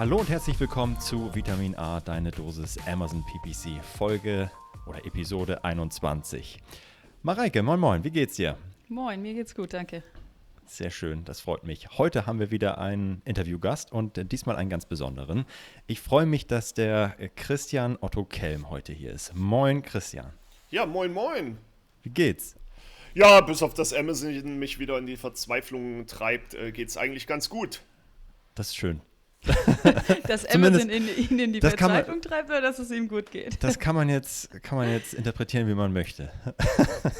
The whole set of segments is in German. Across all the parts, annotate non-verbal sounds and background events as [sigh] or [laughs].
Hallo und herzlich willkommen zu Vitamin A, deine Dosis Amazon PPC, Folge oder Episode 21. Mareike, moin moin, wie geht's dir? Moin, mir geht's gut, danke. Sehr schön, das freut mich. Heute haben wir wieder einen Interviewgast und diesmal einen ganz besonderen. Ich freue mich, dass der Christian Otto Kelm heute hier ist. Moin, Christian. Ja, moin, moin. Wie geht's? Ja, bis auf das Amazon mich wieder in die Verzweiflung treibt, äh, geht's eigentlich ganz gut. Das ist schön. [laughs] dass Amazon ihn in, in, die Verzweiflung man, treibt oder dass es ihm gut geht. Das kann man jetzt, kann man jetzt interpretieren, wie man möchte.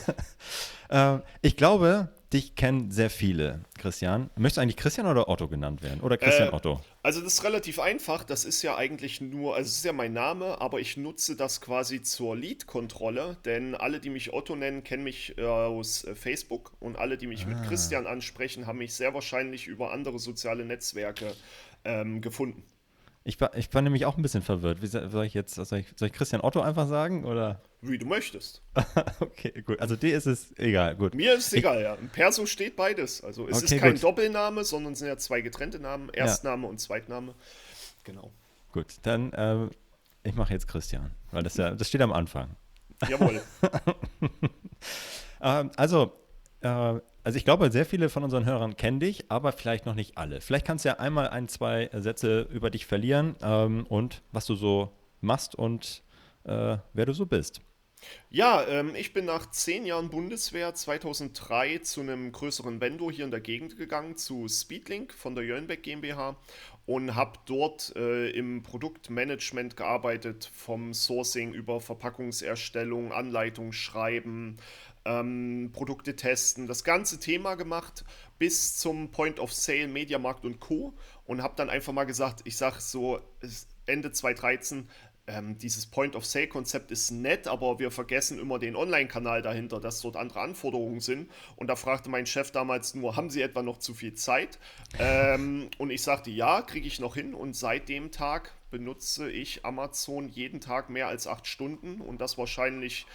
[laughs] äh, ich glaube, dich kennen sehr viele, Christian. Möchtest du eigentlich Christian oder Otto genannt werden? Oder Christian äh, Otto? Also das ist relativ einfach. Das ist ja eigentlich nur, also es ist ja mein Name, aber ich nutze das quasi zur Lead-Kontrolle, denn alle, die mich Otto nennen, kennen mich äh, aus äh, Facebook und alle, die mich ah. mit Christian ansprechen, haben mich sehr wahrscheinlich über andere soziale Netzwerke ähm, gefunden. Ich war, ich war nämlich auch ein bisschen verwirrt. Wie soll ich jetzt, soll ich, soll ich Christian Otto einfach sagen? Oder? Wie du möchtest. [laughs] okay, gut. Also dir ist es egal, gut. Mir ist es egal, ja. Im Perso steht beides. Also es okay, ist kein gut. Doppelname, sondern es sind ja zwei getrennte Namen, Erstname ja. und Zweitname. Genau. Gut, dann äh, ich mache jetzt Christian, weil das ja, das steht am Anfang. Jawohl. [laughs] ähm, also, äh, also ich glaube, sehr viele von unseren Hörern kennen dich, aber vielleicht noch nicht alle. Vielleicht kannst du ja einmal ein, zwei Sätze über dich verlieren ähm, und was du so machst und äh, wer du so bist. Ja, ähm, ich bin nach zehn Jahren Bundeswehr 2003 zu einem größeren Vendor hier in der Gegend gegangen, zu Speedlink von der Jörnbeck GmbH und habe dort äh, im Produktmanagement gearbeitet, vom Sourcing über Verpackungserstellung, Anleitung schreiben, ähm, Produkte testen, das ganze Thema gemacht bis zum Point of Sale, Mediamarkt und Co. Und habe dann einfach mal gesagt, ich sage so Ende 2013, ähm, dieses Point-of-Sale-Konzept ist nett, aber wir vergessen immer den Online-Kanal dahinter, dass dort andere Anforderungen sind. Und da fragte mein Chef damals nur, haben Sie etwa noch zu viel Zeit? Ähm, und ich sagte, ja, kriege ich noch hin. Und seit dem Tag benutze ich Amazon jeden Tag mehr als acht Stunden und das wahrscheinlich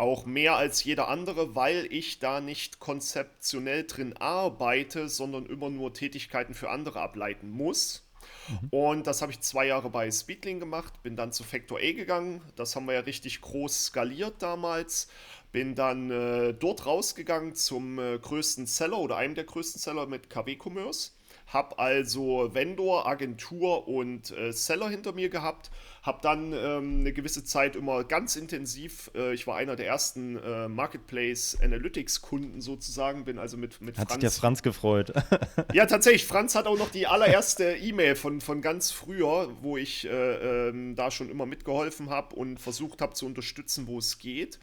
auch mehr als jeder andere, weil ich da nicht konzeptionell drin arbeite, sondern immer nur Tätigkeiten für andere ableiten muss. Mhm. Und das habe ich zwei Jahre bei Speedling gemacht, bin dann zu Factor A gegangen. Das haben wir ja richtig groß skaliert damals. Bin dann äh, dort rausgegangen zum äh, größten Seller oder einem der größten Seller mit KW Commerce habe also Vendor, Agentur und äh, Seller hinter mir gehabt. Habe dann ähm, eine gewisse Zeit immer ganz intensiv, äh, ich war einer der ersten äh, Marketplace Analytics Kunden sozusagen, bin also mit, mit hat Franz. Hat sich der Franz gefreut. [laughs] ja, tatsächlich. Franz hat auch noch die allererste E-Mail von, von ganz früher, wo ich äh, ähm, da schon immer mitgeholfen habe und versucht habe zu unterstützen, wo es geht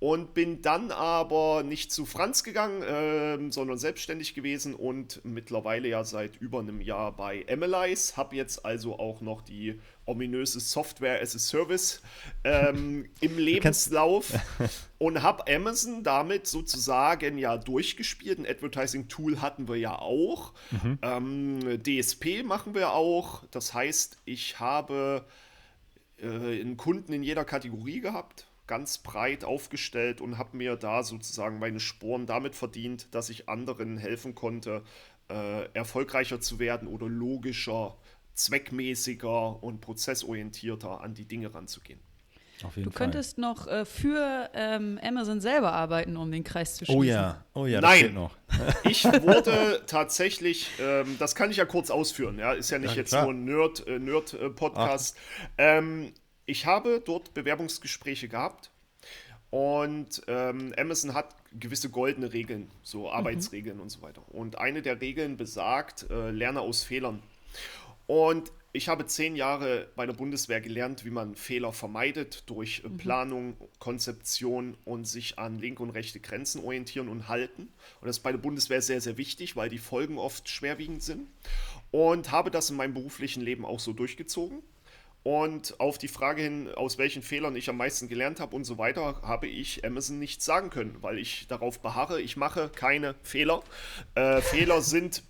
und bin dann aber nicht zu Franz gegangen, äh, sondern selbstständig gewesen und mittlerweile ja seit über einem Jahr bei Emilize. Habe jetzt also auch noch die ominöse Software as a Service [laughs] ähm, im Lebenslauf [laughs] und habe Amazon damit sozusagen ja durchgespielt. Ein Advertising-Tool hatten wir ja auch. Mhm. Ähm, DSP machen wir auch. Das heißt, ich habe äh, einen Kunden in jeder Kategorie gehabt ganz breit aufgestellt und habe mir da sozusagen meine Sporen damit verdient, dass ich anderen helfen konnte, äh, erfolgreicher zu werden oder logischer, zweckmäßiger und prozessorientierter an die Dinge ranzugehen. du könntest Fall. noch äh, für ähm, Amazon selber arbeiten, um den Kreis zu schließen. Oh ja, oh ja, das Nein, noch. [laughs] [laughs] ich wurde tatsächlich, ähm, das kann ich ja kurz ausführen, ja, ist ja nicht ja, jetzt klar. nur ein Nerd-Podcast. Äh, Nerd, ähm, ich habe dort Bewerbungsgespräche gehabt und ähm, Amazon hat gewisse goldene Regeln, so mhm. Arbeitsregeln mhm. und so weiter. Und eine der Regeln besagt, äh, lerne aus Fehlern. Und ich habe zehn Jahre bei der Bundeswehr gelernt, wie man Fehler vermeidet durch mhm. Planung, Konzeption und sich an linke und rechte Grenzen orientieren und halten. Und das ist bei der Bundeswehr sehr, sehr wichtig, weil die Folgen oft schwerwiegend sind. und habe das in meinem beruflichen Leben auch so durchgezogen. Und auf die Frage hin, aus welchen Fehlern ich am meisten gelernt habe und so weiter, habe ich Amazon nichts sagen können, weil ich darauf beharre, ich mache keine Fehler. Äh, Fehler sind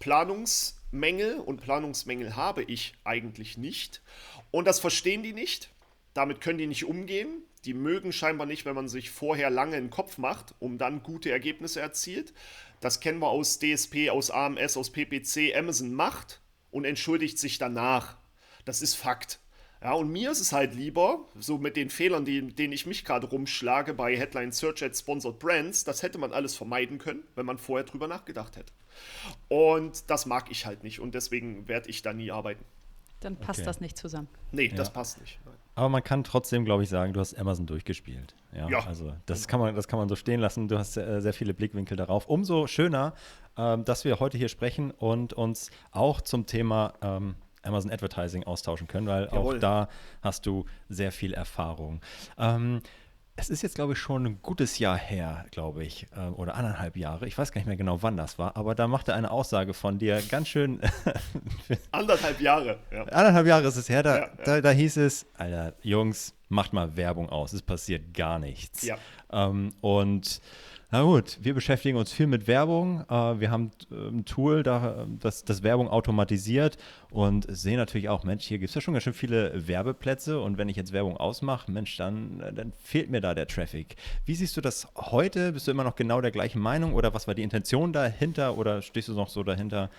Planungsmängel und Planungsmängel habe ich eigentlich nicht. Und das verstehen die nicht. Damit können die nicht umgehen. Die mögen scheinbar nicht, wenn man sich vorher lange in den Kopf macht, um dann gute Ergebnisse erzielt. Das kennen wir aus DSP, aus AMS, aus PPC. Amazon macht und entschuldigt sich danach. Das ist Fakt. Ja, und mir ist es halt lieber, so mit den Fehlern, die, denen ich mich gerade rumschlage bei Headline Search at Sponsored Brands, das hätte man alles vermeiden können, wenn man vorher drüber nachgedacht hätte. Und das mag ich halt nicht und deswegen werde ich da nie arbeiten. Dann passt okay. das nicht zusammen. Nee, ja. das passt nicht. Nein. Aber man kann trotzdem, glaube ich, sagen, du hast Amazon durchgespielt. Ja, ja. also das kann, man, das kann man so stehen lassen. Du hast äh, sehr viele Blickwinkel darauf. Umso schöner, ähm, dass wir heute hier sprechen und uns auch zum Thema ähm, Amazon Advertising austauschen können, weil Jawohl. auch da hast du sehr viel Erfahrung. Ähm, es ist jetzt, glaube ich, schon ein gutes Jahr her, glaube ich, äh, oder anderthalb Jahre. Ich weiß gar nicht mehr genau, wann das war, aber da machte eine Aussage von dir ganz schön. [laughs] anderthalb Jahre. Ja. Anderthalb Jahre ist es her. Da, ja, ja. da, da hieß es, Alter, Jungs, macht mal Werbung aus. Es passiert gar nichts. Ja. Ähm, und na gut, wir beschäftigen uns viel mit Werbung. Äh, wir haben äh, ein Tool, das, das Werbung automatisiert und sehen natürlich auch, Mensch, hier gibt es ja schon ganz schön viele Werbeplätze und wenn ich jetzt Werbung ausmache, Mensch, dann, dann fehlt mir da der Traffic. Wie siehst du das heute? Bist du immer noch genau der gleichen Meinung oder was war die Intention dahinter oder stehst du noch so dahinter?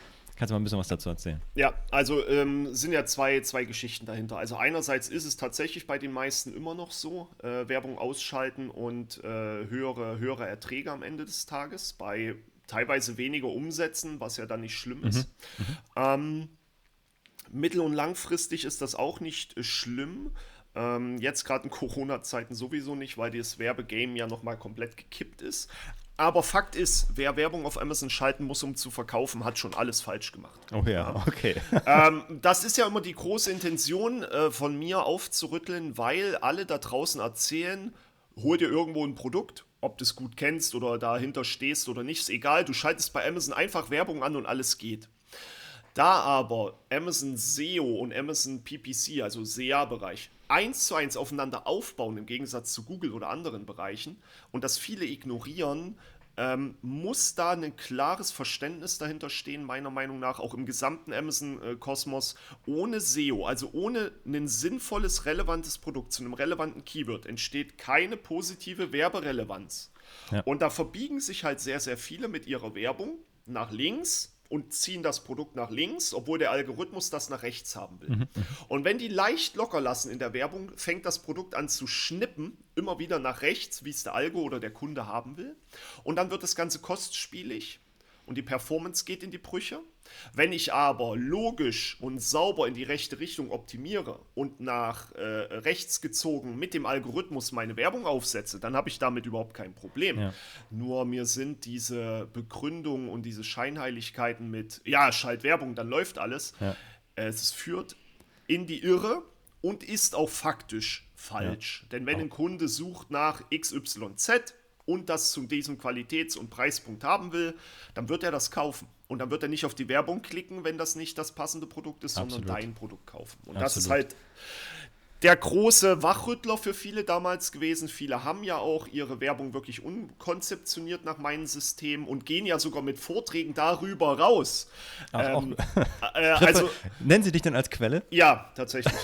Kannst du mal ein bisschen was dazu erzählen? Ja, also ähm, sind ja zwei, zwei Geschichten dahinter. Also einerseits ist es tatsächlich bei den meisten immer noch so, äh, Werbung ausschalten und äh, höhere, höhere Erträge am Ende des Tages bei teilweise weniger Umsätzen, was ja dann nicht schlimm ist. Mhm. Mhm. Ähm, mittel- und langfristig ist das auch nicht schlimm. Ähm, jetzt gerade in Corona-Zeiten sowieso nicht, weil das Werbegame ja nochmal komplett gekippt ist. Aber Fakt ist, wer Werbung auf Amazon schalten muss, um zu verkaufen, hat schon alles falsch gemacht. Oh ja, okay. [laughs] ähm, das ist ja immer die große Intention äh, von mir aufzurütteln, weil alle da draußen erzählen, hol dir irgendwo ein Produkt, ob du es gut kennst oder dahinter stehst oder nicht, ist egal. Du schaltest bei Amazon einfach Werbung an und alles geht. Da aber Amazon SEO und Amazon PPC, also SEA-Bereich, eins zu eins aufeinander aufbauen, im Gegensatz zu Google oder anderen Bereichen, und das viele ignorieren, ähm, muss da ein klares Verständnis dahinter stehen, meiner Meinung nach, auch im gesamten Amazon-Kosmos. Ohne SEO, also ohne ein sinnvolles, relevantes Produkt zu einem relevanten Keyword, entsteht keine positive Werberelevanz. Ja. Und da verbiegen sich halt sehr, sehr viele mit ihrer Werbung nach links und ziehen das Produkt nach links, obwohl der Algorithmus das nach rechts haben will. Mhm. Und wenn die leicht locker lassen in der Werbung, fängt das Produkt an zu schnippen, immer wieder nach rechts, wie es der Algo oder der Kunde haben will. Und dann wird das Ganze kostspielig und die Performance geht in die Brüche. Wenn ich aber logisch und sauber in die rechte Richtung optimiere und nach äh, rechts gezogen mit dem Algorithmus meine Werbung aufsetze, dann habe ich damit überhaupt kein Problem. Ja. Nur mir sind diese Begründungen und diese Scheinheiligkeiten mit, ja, schalt Werbung, dann läuft alles. Ja. Es führt in die Irre und ist auch faktisch falsch. Ja. Denn wenn ein Kunde sucht nach XYZ, und das zu diesem Qualitäts- und Preispunkt haben will, dann wird er das kaufen. Und dann wird er nicht auf die Werbung klicken, wenn das nicht das passende Produkt ist, Absolut. sondern dein Produkt kaufen. Und Absolut. das ist halt der große Wachrüttler für viele damals gewesen. Viele haben ja auch ihre Werbung wirklich unkonzeptioniert nach meinem System und gehen ja sogar mit Vorträgen darüber raus. Ach, ähm, äh, [laughs] also, Nennen Sie dich denn als Quelle? Ja, tatsächlich.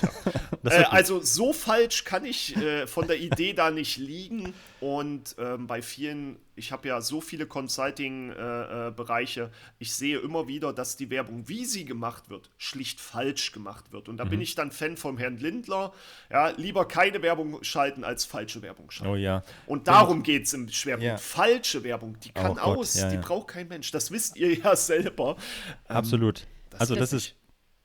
Ja. [laughs] äh, also so falsch kann ich äh, von der Idee da nicht liegen. Und ähm, bei vielen ich habe ja so viele Consulting-Bereiche, äh, ich sehe immer wieder, dass die Werbung, wie sie gemacht wird, schlicht falsch gemacht wird. Und da mhm. bin ich dann Fan vom Herrn Lindler. Ja, lieber keine Werbung schalten als falsche Werbung schalten. Oh ja. Und darum geht es im Schwerpunkt. Ja. Falsche Werbung, die kann oh aus, ja, die ja. braucht kein Mensch. Das wisst ihr ja selber. Ähm, Absolut. Das also das ist,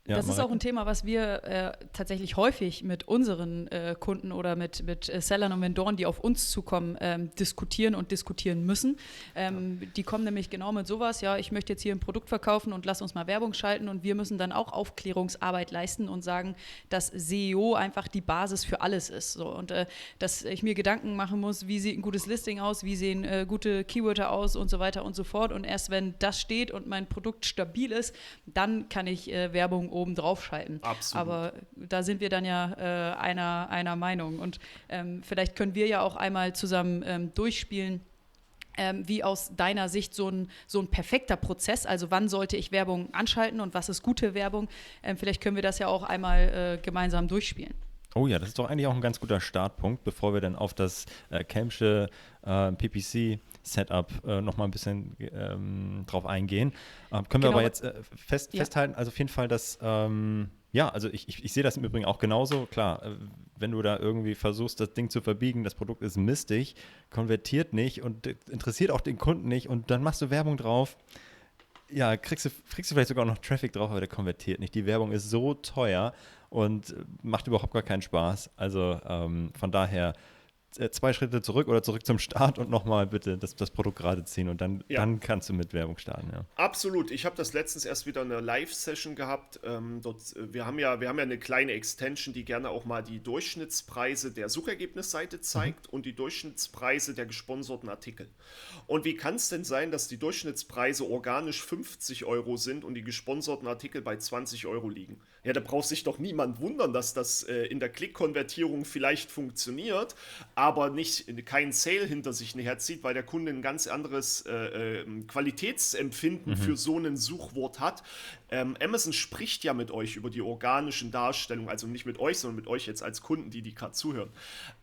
Ja, das ist auch ein Thema, was wir äh, tatsächlich häufig mit unseren äh, Kunden oder mit, mit äh, Sellern und Vendoren, die auf uns zukommen, ähm, diskutieren und diskutieren müssen. Ähm, ja. Die kommen nämlich genau mit sowas, ja, ich möchte jetzt hier ein Produkt verkaufen und lass uns mal Werbung schalten und wir müssen dann auch Aufklärungsarbeit leisten und sagen, dass SEO einfach die Basis für alles ist. So. Und äh, dass ich mir Gedanken machen muss, wie sieht ein gutes Listing aus, wie sehen äh, gute Keywörter aus und so weiter und so fort. Und erst wenn das steht und mein Produkt stabil ist, dann kann ich äh, Werbung oben drauf schalten. Absolut. Aber da sind wir dann ja äh, einer, einer Meinung. Und ähm, vielleicht können wir ja auch einmal zusammen ähm, durchspielen. Ähm, wie aus deiner Sicht so ein, so ein perfekter Prozess, also wann sollte ich Werbung anschalten und was ist gute Werbung? Ähm, vielleicht können wir das ja auch einmal äh, gemeinsam durchspielen. Oh ja, das ist doch eigentlich auch ein ganz guter Startpunkt, bevor wir dann auf das äh, Campsche äh, PPC Setup äh, nochmal ein bisschen ähm, drauf eingehen. Ähm, können genau. wir aber jetzt äh, fest, ja. festhalten, also auf jeden Fall, dass, ähm, ja, also ich, ich, ich sehe das im Übrigen auch genauso. Klar, äh, wenn du da irgendwie versuchst, das Ding zu verbiegen, das Produkt ist mistig, konvertiert nicht und interessiert auch den Kunden nicht und dann machst du Werbung drauf. Ja, kriegst du, kriegst du vielleicht sogar noch Traffic drauf, aber der konvertiert nicht. Die Werbung ist so teuer und macht überhaupt gar keinen Spaß. Also ähm, von daher äh, zwei Schritte zurück oder zurück zum Start und nochmal bitte das, das Produkt gerade ziehen und dann, ja. dann kannst du mit Werbung starten. Ja. Absolut. Ich habe das letztens erst wieder eine Live-Session gehabt. Ähm, dort, äh, wir, haben ja, wir haben ja eine kleine Extension, die gerne auch mal die Durchschnittspreise der Suchergebnisseite zeigt mhm. und die Durchschnittspreise der gesponserten Artikel. Und wie kann es denn sein, dass die Durchschnittspreise organisch 50 Euro sind und die gesponserten Artikel bei 20 Euro liegen? Ja, da braucht sich doch niemand wundern, dass das äh, in der Klickkonvertierung vielleicht funktioniert, aber nicht keinen Sale hinter sich herzieht, weil der Kunde ein ganz anderes äh, äh, Qualitätsempfinden mhm. für so ein Suchwort hat. Ähm, Amazon spricht ja mit euch über die organischen Darstellungen, also nicht mit euch, sondern mit euch jetzt als Kunden, die die gerade zuhören.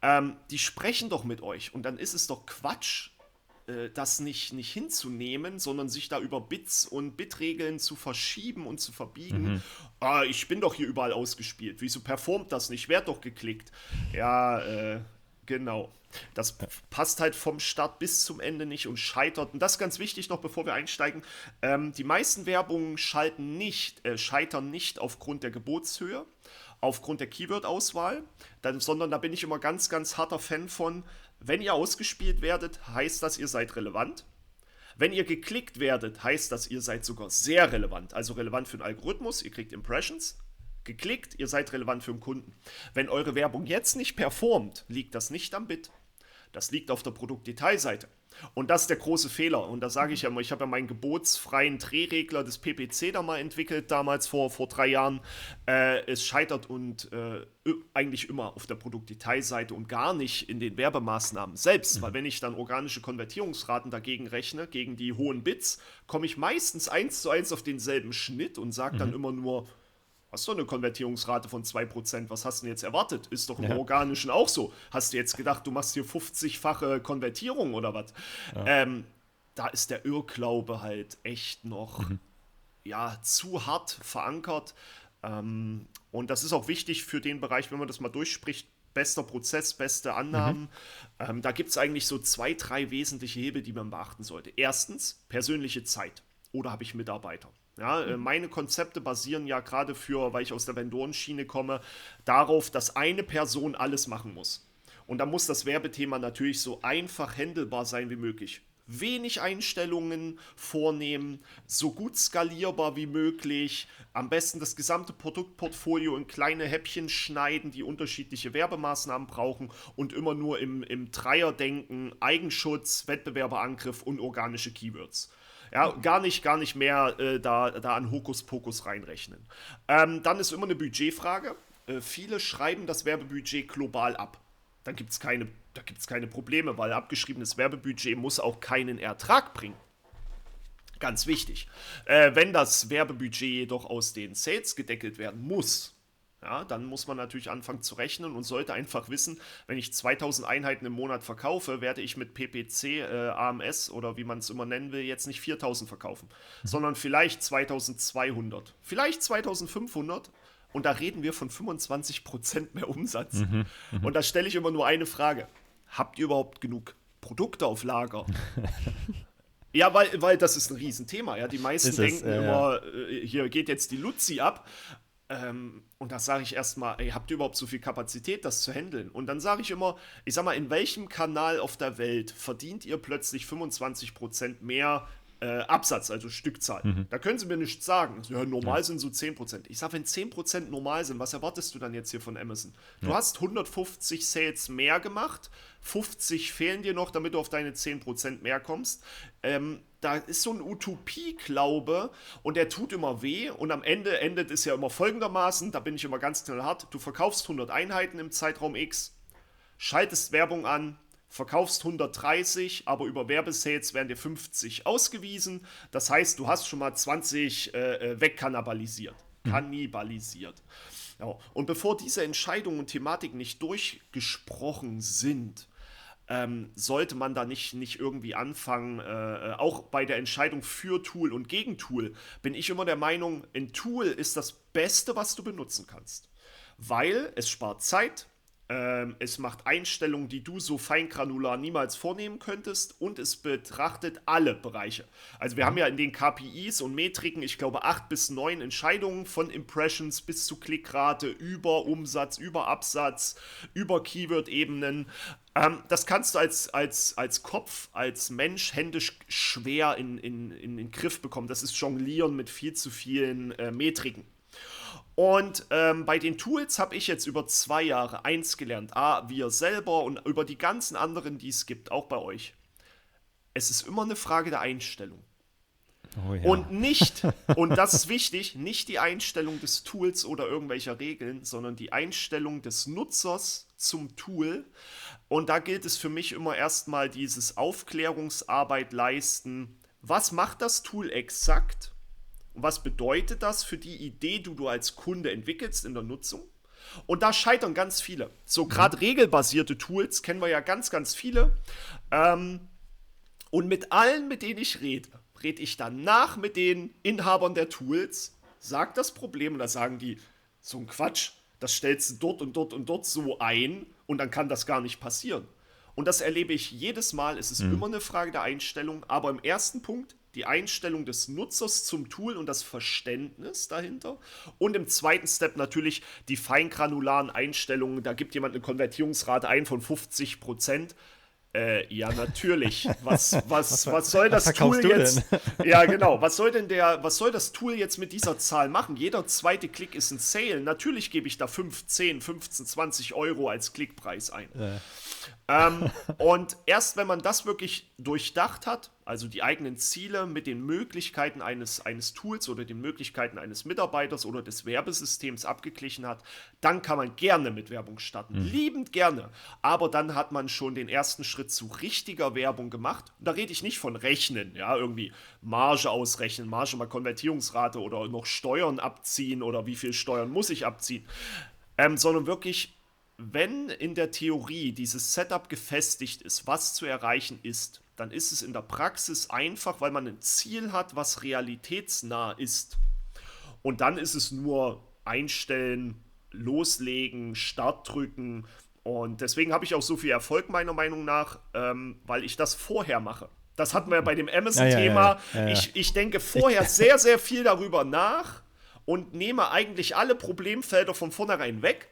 Ähm, die sprechen doch mit euch und dann ist es doch Quatsch, äh, das nicht, nicht hinzunehmen, sondern sich da über Bits und Bitregeln zu verschieben und zu verbiegen. Mhm. Ah, ich bin doch hier überall ausgespielt. Wieso performt das nicht? Werd doch geklickt. Ja, äh, genau. Das passt halt vom Start bis zum Ende nicht und scheitert. Und das ist ganz wichtig noch, bevor wir einsteigen. Ähm, die meisten Werbungen schalten nicht, äh, scheitern nicht aufgrund der Gebotshöhe, aufgrund der Keyword-Auswahl, sondern da bin ich immer ganz, ganz harter Fan von, wenn ihr ausgespielt werdet, heißt das, ihr seid relevant. Wenn ihr geklickt werdet, heißt das, ihr seid sogar sehr relevant. Also relevant für den Algorithmus, ihr kriegt Impressions. Geklickt, ihr seid relevant für den Kunden. Wenn eure Werbung jetzt nicht performt, liegt das nicht am Bit. Das liegt auf der Produktdetailseite. Und das ist der große Fehler. Und da sage ich ja immer, ich habe ja meinen gebotsfreien Drehregler des PPC da mal entwickelt, damals vor, vor drei Jahren. Äh, es scheitert und äh, eigentlich immer auf der Produktdetailseite und gar nicht in den Werbemaßnahmen selbst. Mhm. Weil wenn ich dann organische Konvertierungsraten dagegen rechne, gegen die hohen Bits, komme ich meistens eins zu eins auf denselben Schnitt und sage mhm. dann immer nur, Hast du eine Konvertierungsrate von 2%? Was hast du denn jetzt erwartet? Ist doch im ja. Organischen auch so. Hast du jetzt gedacht, du machst hier 50-fache Konvertierung oder was? Ja. Ähm, da ist der Irrglaube halt echt noch mhm. ja, zu hart verankert. Ähm, und das ist auch wichtig für den Bereich, wenn man das mal durchspricht. Bester Prozess, beste Annahmen. Mhm. Ähm, da gibt es eigentlich so zwei, drei wesentliche Hebel, die man beachten sollte. Erstens, persönliche Zeit. Oder habe ich Mitarbeiter? Ja, äh, mhm. meine Konzepte basieren ja gerade für, weil ich aus der Vendorenschiene komme, darauf, dass eine Person alles machen muss. Und da muss das Werbethema natürlich so einfach handelbar sein wie möglich. Wenig Einstellungen vornehmen, so gut skalierbar wie möglich, am besten das gesamte Produktportfolio in kleine Häppchen schneiden, die unterschiedliche Werbemaßnahmen brauchen und immer nur im, im Dreierdenken Eigenschutz, Wettbewerberangriff und organische Keywords. Ja, gar nicht, gar nicht mehr äh, da, da an Hokuspokus reinrechnen. Ähm, dann ist immer eine Budgetfrage. Äh, viele schreiben das Werbebudget global ab. Dann gibt es keine, da gibt's keine Probleme, weil abgeschriebenes Werbebudget muss auch keinen Ertrag bringen. Ganz wichtig. Äh, wenn das Werbebudget jedoch aus den Sales gedeckelt werden muss, ja, dann muss man natürlich anfangen zu rechnen und sollte einfach wissen, wenn ich 2000 Einheiten im Monat verkaufe, werde ich mit PPC, äh, AMS oder wie man es immer nennen will, jetzt nicht 4000 verkaufen, mhm. sondern vielleicht 2200, vielleicht 2500 und da reden wir von 25% mehr Umsatz. Mhm, mh. Und da stelle ich immer nur eine Frage. Habt ihr überhaupt genug Produkte auf Lager? [laughs] Ja, weil, weil das ist ein Riesenthema. Ja. Die meisten ist denken es, äh, immer, hier geht jetzt die Luzi ab. Ähm, und da sage ich erstmal, ey, habt ihr überhaupt so viel Kapazität, das zu handeln? Und dann sage ich immer, ich sag mal, in welchem Kanal auf der Welt verdient ihr plötzlich 25% mehr äh, Absatz, also Stückzahl. Mhm. Da können sie mir nichts sagen. Ja, normal ja. sind so 10%. Ich sage, wenn 10% normal sind, was erwartest du dann jetzt hier von Amazon? Du ja. hast 150 Sales mehr gemacht, 50 fehlen dir noch, damit du auf deine 10% mehr kommst. Ähm, da ist so ein Utopie-Glaube und der tut immer weh und am Ende endet es ja immer folgendermaßen, da bin ich immer ganz knallhart, du verkaufst 100 Einheiten im Zeitraum X, schaltest Werbung an, verkaufst 130, aber über Werbesales werden dir 50 ausgewiesen. Das heißt, du hast schon mal 20 äh, äh, wegkannibalisiert. Mhm. Kannibalisiert. Ja. Und bevor diese Entscheidungen und Thematiken nicht durchgesprochen sind, ähm, sollte man da nicht, nicht irgendwie anfangen, äh, äh, auch bei der Entscheidung für Tool und gegen Tool, bin ich immer der Meinung, ein Tool ist das Beste, was du benutzen kannst. Weil es spart Zeit, ähm, es macht Einstellungen, die du so feingranular niemals vornehmen könntest und es betrachtet alle Bereiche. Also wir mhm. haben ja in den KPIs und Metriken, ich glaube, acht bis neun Entscheidungen von Impressions bis zu Klickrate, über Umsatz, über Absatz, über Keyword-Ebenen. Ähm, das kannst du als, als, als Kopf, als Mensch händisch schwer in, in, in den Griff bekommen. Das ist Jonglieren mit viel zu vielen äh, Metriken. Und ähm, bei den Tools habe ich jetzt über zwei Jahre eins gelernt. A, wir selber und über die ganzen anderen, die es gibt, auch bei euch. Es ist immer eine Frage der Einstellung. Oh ja. Und nicht, [laughs] und das ist wichtig, nicht die Einstellung des Tools oder irgendwelcher Regeln, sondern die Einstellung des Nutzers zum Tool. Und da gilt es für mich immer erstmal dieses Aufklärungsarbeit leisten. Was macht das Tool exakt? Und was bedeutet das für die Idee, die du als Kunde entwickelst in der Nutzung? Und da scheitern ganz viele. So gerade mhm. regelbasierte Tools kennen wir ja ganz, ganz viele. Ähm, und mit allen, mit denen ich rede, rede ich danach mit den Inhabern der Tools, sag das Problem und da sagen die, so ein Quatsch, das stellst du dort und dort und dort so ein und dann kann das gar nicht passieren. Und das erlebe ich jedes Mal. Es ist mhm. immer eine Frage der Einstellung. Aber im ersten Punkt die Einstellung des Nutzers zum Tool und das Verständnis dahinter. Und im zweiten Step natürlich die feingranularen Einstellungen. Da gibt jemand eine Konvertierungsrate ein von 50 Prozent. Äh, ja, natürlich. Was, was, was soll das Tool jetzt? Ja, genau. Was soll denn der, was soll das Tool jetzt mit dieser Zahl machen? Jeder zweite Klick ist ein Sale. Natürlich gebe ich da 5, 10, 15, 20 Euro als Klickpreis ein. Äh. Ähm, [laughs] und erst wenn man das wirklich durchdacht hat, also die eigenen Ziele mit den Möglichkeiten eines, eines Tools oder den Möglichkeiten eines Mitarbeiters oder des Werbesystems abgeglichen hat, dann kann man gerne mit Werbung starten. Mhm. Liebend gerne. Aber dann hat man schon den ersten Schritt zu richtiger Werbung gemacht. Und da rede ich nicht von Rechnen, ja, irgendwie Marge ausrechnen, Marge mal Konvertierungsrate oder noch Steuern abziehen oder wie viel Steuern muss ich abziehen, ähm, sondern wirklich wenn in der Theorie dieses Setup gefestigt ist, was zu erreichen ist, dann ist es in der Praxis einfach, weil man ein Ziel hat, was realitätsnah ist. Und dann ist es nur einstellen, loslegen, Start drücken. Und deswegen habe ich auch so viel Erfolg meiner Meinung nach, ähm, weil ich das vorher mache. Das hatten wir ja bei dem Amazon-Thema. Ja, ja, ja, ich, ich denke vorher [laughs] sehr, sehr viel darüber nach und nehme eigentlich alle Problemfelder von vornherein weg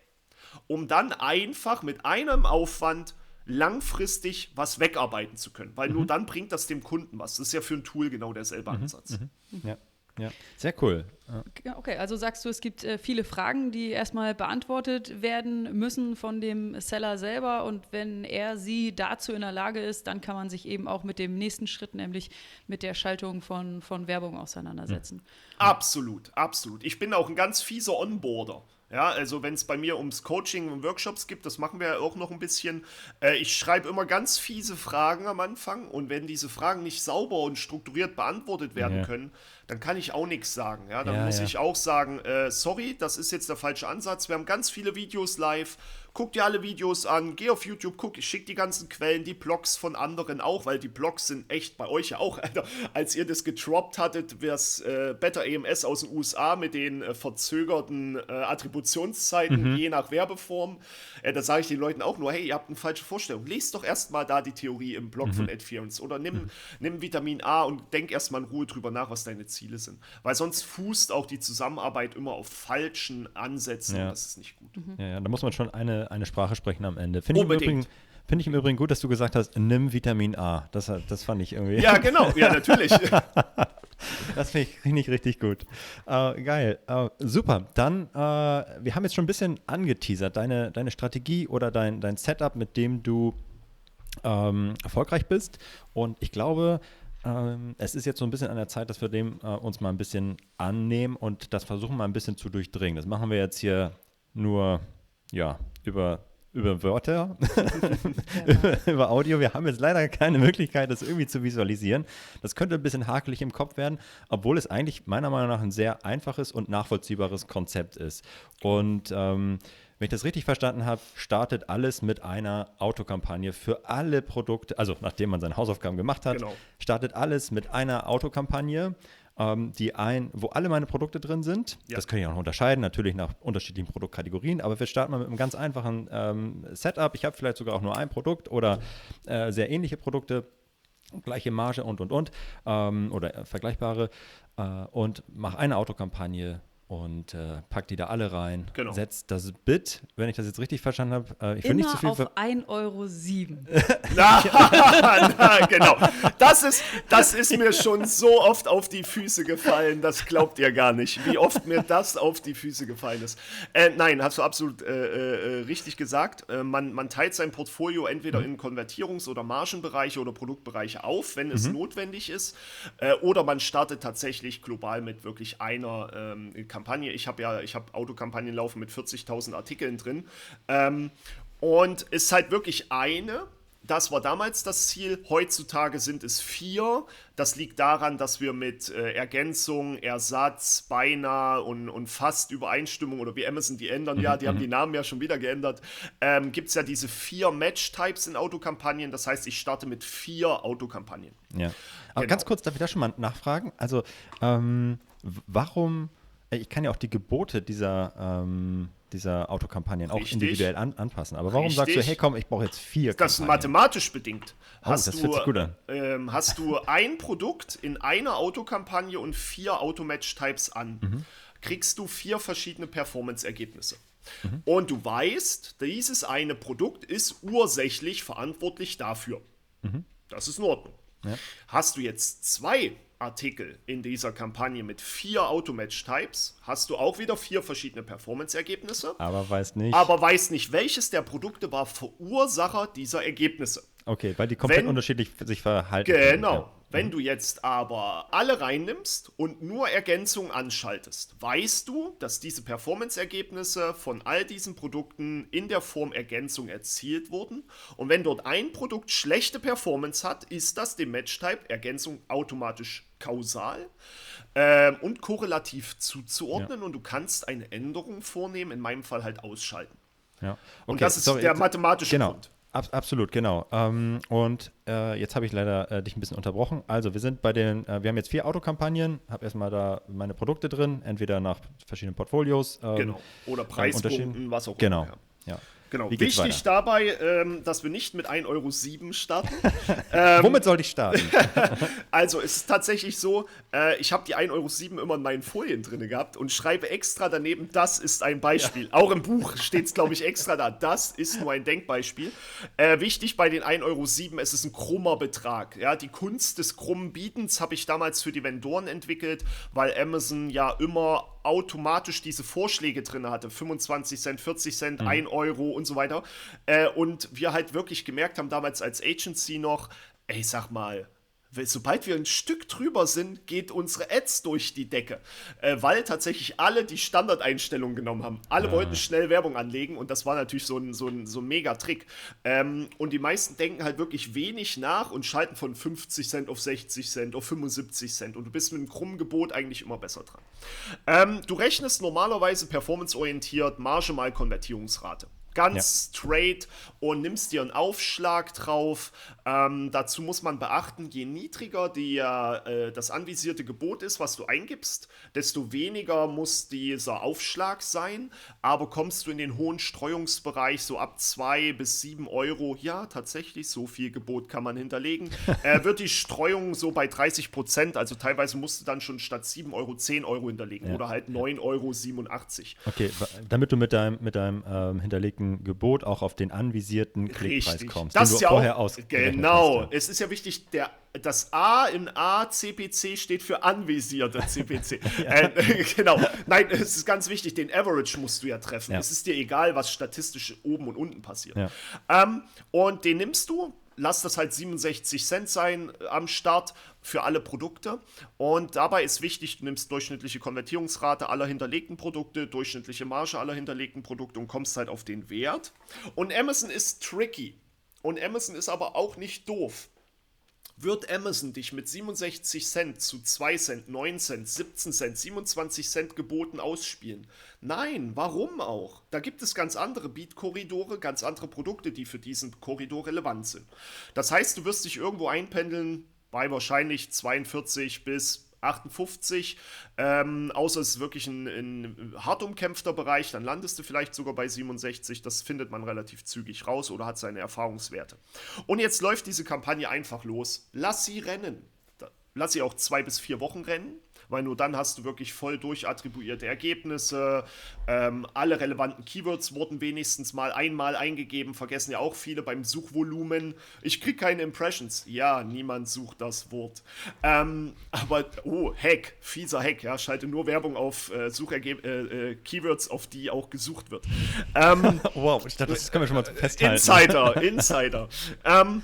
um dann einfach mit einem Aufwand langfristig was wegarbeiten zu können. Weil mhm. nur dann bringt das dem Kunden was. Das ist ja für ein Tool genau derselbe mhm. Ansatz. Mhm. Ja. Ja, sehr cool. Ja. Okay, also sagst du, es gibt äh, viele Fragen, die erstmal beantwortet werden müssen von dem Seller selber und wenn er sie dazu in der Lage ist, dann kann man sich eben auch mit dem nächsten Schritt, nämlich mit der Schaltung von, von Werbung auseinandersetzen. Absolut, absolut. Ich bin auch ein ganz fieser Onboarder. Ja, also wenn es bei mir ums Coaching und Workshops gibt, das machen wir ja auch noch ein bisschen. Äh, ich schreibe immer ganz fiese Fragen am Anfang und wenn diese Fragen nicht sauber und strukturiert beantwortet werden ja. können, dann kann ich auch nichts sagen. Ja, dann ja, muss ja. ich auch sagen, äh, sorry, das ist jetzt der falsche Ansatz. Wir haben ganz viele Videos live. Guck dir alle Videos an, geh auf YouTube, guck, schick die ganzen Quellen, die Blogs von anderen auch, weil die Blogs sind echt bei euch ja auch, [laughs] Alter. Als ihr das getroppt hattet, wär's äh, Better EMS aus den USA mit den äh, verzögerten äh, Attributionszeiten, mhm. je nach Werbeform. Äh, da sage ich den Leuten auch nur, hey, ihr habt eine falsche Vorstellung. Lest doch erstmal da die Theorie im Blog mhm. von Adference oder nimm, mhm. nimm Vitamin A und denk erstmal in Ruhe drüber nach, was deine Ziele sind. Weil sonst fußt auch die Zusammenarbeit immer auf falschen Ansätzen ja. und das ist nicht gut. Mhm. Ja, ja, da muss man schon eine, eine Sprache sprechen am Ende. Finde ich, im Finde ich im Übrigen gut, dass du gesagt hast, nimm Vitamin A. Das, das fand ich irgendwie. Ja, genau. Ja, natürlich. [laughs] das finde ich richtig, richtig gut. Äh, geil. Äh, super. Dann, äh, wir haben jetzt schon ein bisschen angeteasert, deine, deine Strategie oder dein, dein Setup, mit dem du ähm, erfolgreich bist. Und ich glaube, ähm, es ist jetzt so ein bisschen an der Zeit, dass wir dem äh, uns mal ein bisschen annehmen und das versuchen mal ein bisschen zu durchdringen. Das machen wir jetzt hier nur ja, über über Wörter, [laughs] über, über, Audio. Wir haben jetzt leider keine Möglichkeit, das irgendwie zu visualisieren. Das könnte ein bisschen hakelig im Kopf werden, obwohl es eigentlich meiner Meinung nach ein sehr einfaches und nachvollziehbares Konzept ist. Und ähm, wenn ich das richtig verstanden habe, startet alles mit einer Autokampagne für alle Produkte, also nachdem man seine Hausaufgaben gemacht hat, genau. startet alles mit einer Autokampagne ähm, die ein, wo alle meine Produkte drin sind. Ja. Das kann ich auch noch unterscheiden, natürlich nach unterschiedlichen Produktkategorien, aber wir starten mal mit einem ganz einfachen ähm, Setup. Ich habe vielleicht sogar auch nur ein Produkt oder äh, sehr ähnliche Produkte gleiche Marge und und und ähm, oder äh, vergleichbare äh, und mache eine Autokampagne und äh, packt die da alle rein. Genau. Setzt das Bit, wenn ich das jetzt richtig verstanden habe, äh, ich will nicht zu viel. auf 1,07 Euro. na, [laughs] na, genau. Das ist, das ist mir schon so oft auf die Füße gefallen, das glaubt ihr gar nicht, wie oft mir das auf die Füße gefallen ist. Äh, nein, hast du absolut äh, äh, richtig gesagt. Äh, man, man teilt sein Portfolio entweder mhm. in Konvertierungs- oder Margenbereiche oder Produktbereiche auf, wenn es mhm. notwendig ist. oder man startet tatsächlich global mit wirklich einer ähm, Kampagne. Ich habe ja, ich habe Autokampagnen laufen mit 40.000 Artikeln drin. Ähm, und es ist halt wirklich eine. Das war damals das Ziel. Heutzutage sind es vier. Das liegt daran, dass wir mit äh, Ergänzung, Ersatz, beinahe und, und fast Übereinstimmung oder wie Amazon die ändern, mhm, ja, die haben mhm. die Namen ja schon wieder geändert, ähm, gibt es ja diese vier Match-Types in Autokampagnen. Das heißt, ich starte mit vier Autokampagnen. Ja. Aber genau. ganz kurz, darf ich da schon mal nachfragen? Also, ähm, warum ich kann ja auch die Gebote dieser, ähm, dieser Autokampagnen auch individuell an, anpassen. Aber warum Richtig. sagst du, hey komm, ich brauche jetzt vier Das ist mathematisch bedingt. Oh, hast, das du, gut an. Ähm, hast du ein Produkt in einer Autokampagne und vier Automatch-Types an, mhm. kriegst du vier verschiedene Performance-Ergebnisse. Mhm. Und du weißt, dieses eine Produkt ist ursächlich verantwortlich dafür. Mhm. Das ist in Ordnung. Ja. Hast du jetzt zwei Artikel in dieser Kampagne mit vier Automatch-Types hast du auch wieder vier verschiedene Performance-Ergebnisse. Aber weiß nicht. Aber weiß nicht, welches der Produkte war Verursacher dieser Ergebnisse. Okay, weil die komplett Wenn, unterschiedlich sich verhalten. Genau. Ja. Wenn du jetzt aber alle reinnimmst und nur Ergänzungen anschaltest, weißt du, dass diese Performance-Ergebnisse von all diesen Produkten in der Form Ergänzung erzielt wurden. Und wenn dort ein Produkt schlechte Performance hat, ist das dem Match-Type Ergänzung automatisch kausal äh, und korrelativ zuzuordnen. Ja. Und du kannst eine Änderung vornehmen, in meinem Fall halt ausschalten. Ja. Okay, und das ist sorry, der mathematische genau. Grund. Ab, absolut, genau. Ähm, und äh, jetzt habe ich leider äh, dich ein bisschen unterbrochen. Also wir sind bei den, äh, wir haben jetzt vier Autokampagnen, habe erstmal da meine Produkte drin, entweder nach verschiedenen Portfolios. Ähm, genau. Oder Preispunkten, was auch genau. immer. Genau. Ja. Genau. Wichtig weiter? dabei, ähm, dass wir nicht mit 1,07 Euro starten. [laughs] ähm, Womit sollte ich starten? [laughs] also es ist tatsächlich so, äh, ich habe die 1,07 Euro immer in meinen Folien drin gehabt und schreibe extra daneben, das ist ein Beispiel. Ja. Auch im Buch steht es, glaube ich, extra da. Das ist nur ein Denkbeispiel. Äh, wichtig bei den 1,07 Euro, es ist ein krummer Betrag. Ja, die Kunst des krummen Bietens habe ich damals für die Vendoren entwickelt, weil Amazon ja immer automatisch diese Vorschläge drin hatte. 25 Cent, 40 Cent, mhm. 1 Euro und so weiter. Äh, und wir halt wirklich gemerkt haben, damals als Agency noch, ey, sag mal, sobald wir ein Stück drüber sind, geht unsere Ads durch die Decke. Äh, weil tatsächlich alle die Standardeinstellungen genommen haben. Alle ah. wollten schnell Werbung anlegen und das war natürlich so ein, so ein, so ein Mega-Trick. Ähm, und die meisten denken halt wirklich wenig nach und schalten von 50 Cent auf 60 Cent, auf 75 Cent. Und du bist mit einem krummen Gebot eigentlich immer besser dran. Ähm, du rechnest normalerweise performanceorientiert Marge mal Konvertierungsrate. Ganz ja. straight und nimmst dir einen Aufschlag drauf. Ähm, dazu muss man beachten, je niedriger die, äh, das anvisierte Gebot ist, was du eingibst, desto weniger muss dieser Aufschlag sein. Aber kommst du in den hohen Streuungsbereich, so ab 2 bis 7 Euro, ja, tatsächlich, so viel Gebot kann man hinterlegen, [laughs] äh, wird die Streuung so bei 30 Prozent, also teilweise musst du dann schon statt 7 Euro 10 Euro hinterlegen ja. oder halt 9,87 Euro. Okay, damit du mit deinem, mit deinem ähm, hinterlegten Gebot auch auf den anvisierten Klickpreis Richtig. kommst. Das ist ja vorher auch, genau. Hast, ja. Es ist ja wichtig, der, das A in ACPC steht für anvisierte CPC. [laughs] äh, [laughs] genau. Nein, es ist ganz wichtig, den Average musst du ja treffen. Ja. Es ist dir egal, was statistisch oben und unten passiert. Ja. Ähm, und den nimmst du, lass das halt 67 Cent sein äh, am Start für alle Produkte. Und dabei ist wichtig, du nimmst durchschnittliche Konvertierungsrate aller hinterlegten Produkte, durchschnittliche Marge aller hinterlegten Produkte und kommst halt auf den Wert. Und Amazon ist tricky. Und Amazon ist aber auch nicht doof wird Amazon dich mit 67 Cent zu 2 Cent, 9 Cent, 17 Cent, 27 Cent geboten ausspielen? Nein, warum auch? Da gibt es ganz andere Beat-Korridore, ganz andere Produkte, die für diesen Korridor relevant sind. Das heißt, du wirst dich irgendwo einpendeln bei wahrscheinlich 42 bis 58, ähm, außer es ist wirklich ein, ein hart umkämpfter Bereich, dann landest du vielleicht sogar bei 67. Das findet man relativ zügig raus oder hat seine Erfahrungswerte. Und jetzt läuft diese Kampagne einfach los. Lass sie rennen. Lass sie auch zwei bis vier Wochen rennen weil nur dann hast du wirklich voll durchattribuierte Ergebnisse. Ähm, alle relevanten Keywords wurden wenigstens mal einmal eingegeben, vergessen ja auch viele beim Suchvolumen. Ich kriege keine Impressions. Ja, niemand sucht das Wort. Ähm, aber, oh, Hack, fieser Hack, ja, schalte nur Werbung auf äh, Suchergeb äh, äh, Keywords, auf die auch gesucht wird. Ähm, [laughs] wow, ich dachte, das können wir schon mal festhalten. Insider, Insider. [laughs] ähm,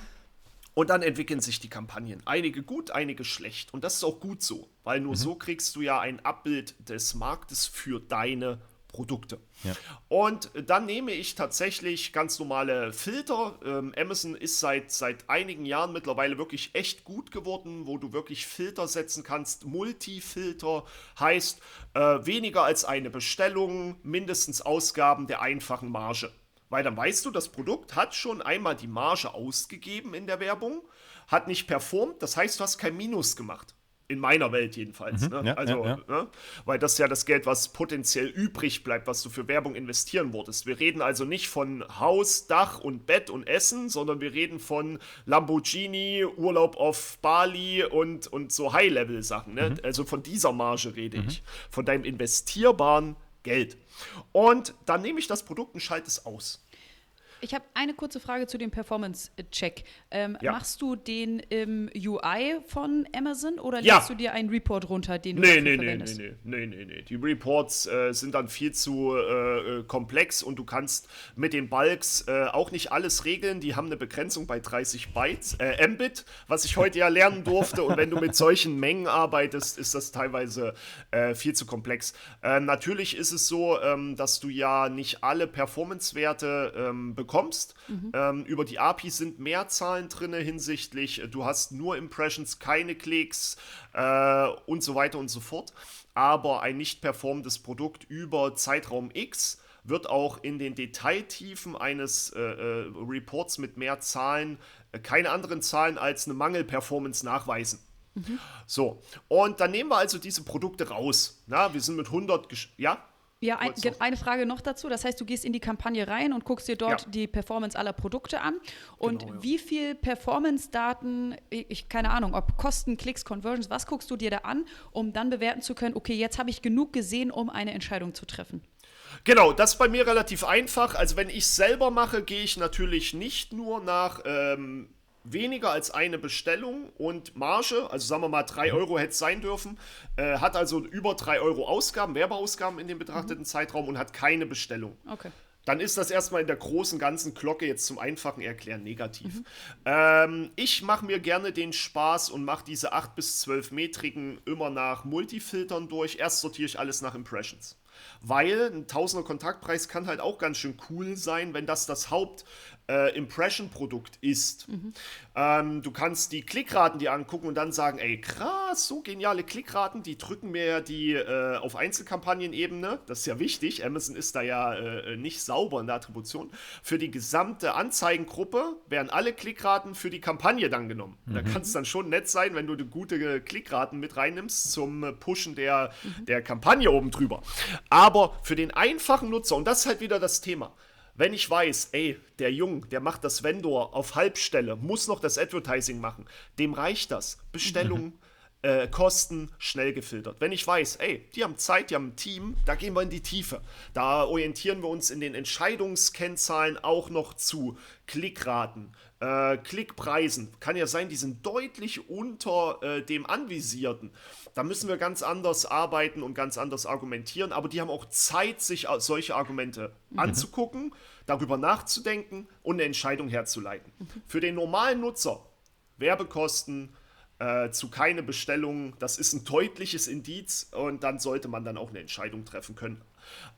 und dann entwickeln sich die Kampagnen. Einige gut, einige schlecht. Und das ist auch gut so, weil nur mhm. so kriegst du ja ein Abbild des Marktes für deine Produkte. Ja. Und dann nehme ich tatsächlich ganz normale Filter. Ähm, Amazon ist seit, seit einigen Jahren mittlerweile wirklich echt gut geworden, wo du wirklich Filter setzen kannst. Multifilter heißt äh, weniger als eine Bestellung, mindestens Ausgaben der einfachen Marge. Weil dann weißt du, das Produkt hat schon einmal die Marge ausgegeben in der Werbung, hat nicht performt, das heißt, du hast kein Minus gemacht. In meiner Welt jedenfalls. Mhm, ne? ja, also, ja, ja. Ne? weil das ist ja das Geld, was potenziell übrig bleibt, was du für Werbung investieren würdest. Wir reden also nicht von Haus, Dach und Bett und Essen, sondern wir reden von Lamborghini, Urlaub auf Bali und, und so High-Level-Sachen. Ne? Mhm. Also von dieser Marge rede mhm. ich. Von deinem investierbaren Geld. Und dann nehme ich das Produkt und schalte es aus. Ich habe eine kurze Frage zu dem Performance-Check. Ähm, ja. Machst du den im UI von Amazon oder ja. lädst du dir einen Report runter, den du nee, nee? Nee, nee, nee, nee, nee. Die Reports äh, sind dann viel zu äh, äh, komplex und du kannst mit den Bulks äh, auch nicht alles regeln. Die haben eine Begrenzung bei 30 Bytes, äh, Mbit, was ich heute ja lernen durfte. und wenn du mit solchen Mengen arbeitest, ist das teilweise äh, viel zu komplex. natürlich ist es so, ähm, dass du ja nicht alle Performance-Werte ähm, bekommst bekommst. Mhm. Ähm, über die API sind mehr Zahlen drin hinsichtlich, äh, du hast nur Impressions, keine Klicks äh, und so weiter und so fort. Aber ein nicht performendes Produkt über Zeitraum X wird auch in den Detailtiefen eines äh, äh, Reports mit mehr Zahlen äh, keine anderen Zahlen als eine Mangelperformance nachweisen. Mhm. So, und dann nehmen wir also diese Produkte raus. Na, wir sind mit 100, ja? Ja, ein, eine Frage noch dazu. Das heißt, du gehst in die Kampagne rein und guckst dir dort ja. die Performance aller Produkte an. Und genau, ja. wie viel Performance-Daten, ich keine Ahnung, ob Kosten, Klicks, Conversions, was guckst du dir da an, um dann bewerten zu können, okay, jetzt habe ich genug gesehen, um eine Entscheidung zu treffen? Genau, das ist bei mir relativ einfach. Also wenn ich selber mache, gehe ich natürlich nicht nur nach ähm, weniger als eine Bestellung und Marge, also sagen wir mal 3 mhm. Euro hätte es sein dürfen, äh, hat also über 3 Euro Ausgaben, Werbeausgaben in dem betrachteten mhm. Zeitraum und hat keine Bestellung. Okay. Dann ist das erstmal in der großen ganzen Glocke jetzt zum einfachen Erklären negativ. Mhm. Ähm, ich mache mir gerne den Spaß und mache diese 8 bis 12 Metriken immer nach Multifiltern durch. Erst sortiere ich alles nach Impressions. Weil ein Tausender Kontaktpreis kann halt auch ganz schön cool sein, wenn das das Haupt äh, Impression-Produkt ist. Mhm. Ähm, du kannst die Klickraten dir angucken und dann sagen, ey, krass, so geniale Klickraten, die drücken mir die äh, auf Einzelkampagnenebene, das ist ja wichtig, Amazon ist da ja äh, nicht sauber in der Attribution, für die gesamte Anzeigengruppe werden alle Klickraten für die Kampagne dann genommen. Mhm. Da kann es dann schon nett sein, wenn du die gute Klickraten mit reinnimmst zum Pushen der, mhm. der Kampagne oben drüber. Aber für den einfachen Nutzer, und das ist halt wieder das Thema, wenn ich weiß, ey, der Jung, der macht das Vendor auf Halbstelle, muss noch das Advertising machen, dem reicht das. Bestellung, mhm. Äh, Kosten, schnell gefiltert. Wenn ich weiß, ey, die haben Zeit, die haben ein Team, da gehen wir in die Tiefe. Da orientieren wir uns in den Entscheidungskennzahlen auch noch zu Klickraten, äh, Klickpreisen. Kann ja sein, die sind deutlich unter äh, dem anvisierten. Da müssen wir ganz anders arbeiten und ganz anders argumentieren, aber die haben auch Zeit, sich solche Argumente mhm. anzugucken, darüber nachzudenken und eine Entscheidung herzuleiten. Mhm. Für den normalen Nutzer, Werbekosten, äh, zu keine Bestellung, das ist ein deutliches Indiz und dann sollte man dann auch eine Entscheidung treffen können.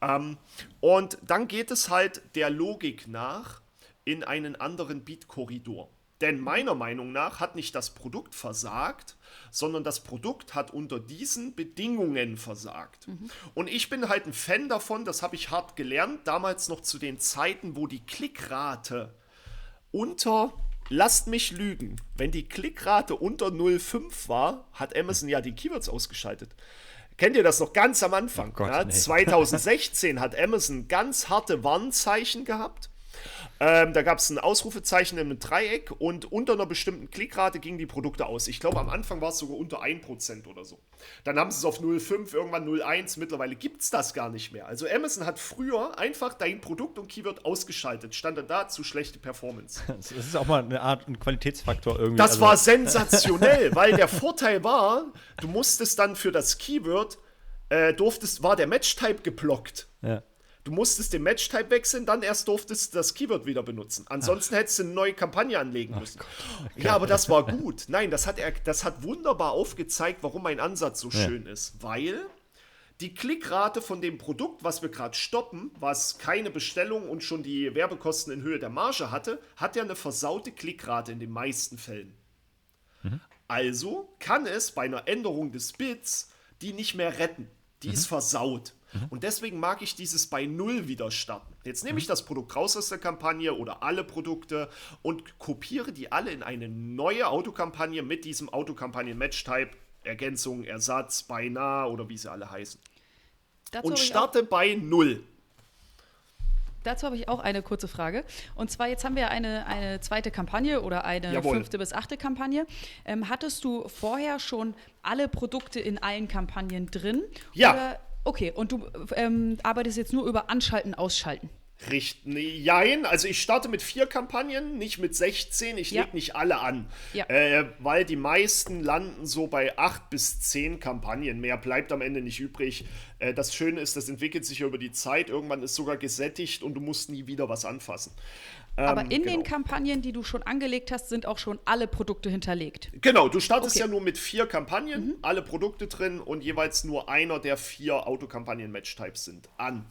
Ähm, und dann geht es halt der Logik nach in einen anderen Beat-Korridor. Denn meiner Meinung nach hat nicht das Produkt versagt, sondern das Produkt hat unter diesen Bedingungen versagt. Mhm. Und ich bin halt ein Fan davon, das habe ich hart gelernt, damals noch zu den Zeiten, wo die Klickrate unter, lasst mich lügen, wenn die Klickrate unter 0,5 war, hat Amazon ja die Keywords ausgeschaltet. Kennt ihr das noch ganz am Anfang? Oh Gott, ja, nee. 2016 hat Amazon ganz harte Warnzeichen gehabt ähm, da gab es ein Ausrufezeichen in einem Dreieck und unter einer bestimmten Klickrate gingen die Produkte aus. Ich glaube, am Anfang war es sogar unter 1% oder so. Dann haben sie es auf 0,5, irgendwann 0,1. Mittlerweile gibt es das gar nicht mehr. Also Amazon hat früher einfach dein Produkt und Keyword ausgeschaltet. Stand dann da zu schlechte Performance. [laughs] Das ist auch mal eine Art ein Qualitätsfaktor irgendwie. Das also. war sensationell, [laughs] weil der Vorteil war, du musstest dann für das Keyword, äh, durftest, war der Match-Type geblockt. Ja. Du musstest den Match-Type wechseln, dann erst durftest du das Keyword wieder benutzen. Ansonsten Ach. hättest du eine neue Kampagne anlegen müssen. Okay. Ja, aber das war gut. Nein, das hat, er, das hat wunderbar aufgezeigt, warum mein Ansatz so ja. schön ist. Weil die Klickrate von dem Produkt, was wir gerade stoppen, was keine Bestellung und schon die Werbekosten in Höhe der Marge hatte, hat ja eine versaute Klickrate in den meisten Fällen. Mhm. Also kann es bei einer Änderung des Bits die nicht mehr retten. Die mhm. ist versaut. Mhm. Und deswegen mag ich dieses bei Null wieder starten. Jetzt nehme ich mhm. das Produkt raus aus der Kampagne oder alle Produkte und kopiere die alle in eine neue Autokampagne mit diesem Autokampagnen-Match-Type, Ergänzung, Ersatz, beinahe oder wie sie alle heißen. Dazu und starte bei Null. Dazu habe ich auch eine kurze Frage. Und zwar, jetzt haben wir eine, eine zweite Kampagne oder eine Jawohl. fünfte bis achte Kampagne. Ähm, hattest du vorher schon alle Produkte in allen Kampagnen drin? Ja. Oder Okay, und du ähm, arbeitest jetzt nur über Anschalten, Ausschalten. Richtig. Jein, also ich starte mit vier Kampagnen, nicht mit 16. Ich ja. lege nicht alle an. Ja. Äh, weil die meisten landen so bei acht bis zehn Kampagnen. Mehr bleibt am Ende nicht übrig. Äh, das Schöne ist, das entwickelt sich über die Zeit. Irgendwann ist sogar gesättigt und du musst nie wieder was anfassen. Aber ähm, in genau. den Kampagnen, die du schon angelegt hast, sind auch schon alle Produkte hinterlegt. Genau, du startest okay. ja nur mit vier Kampagnen, mhm. alle Produkte drin und jeweils nur einer der vier Autokampagnen-Match-Types sind an.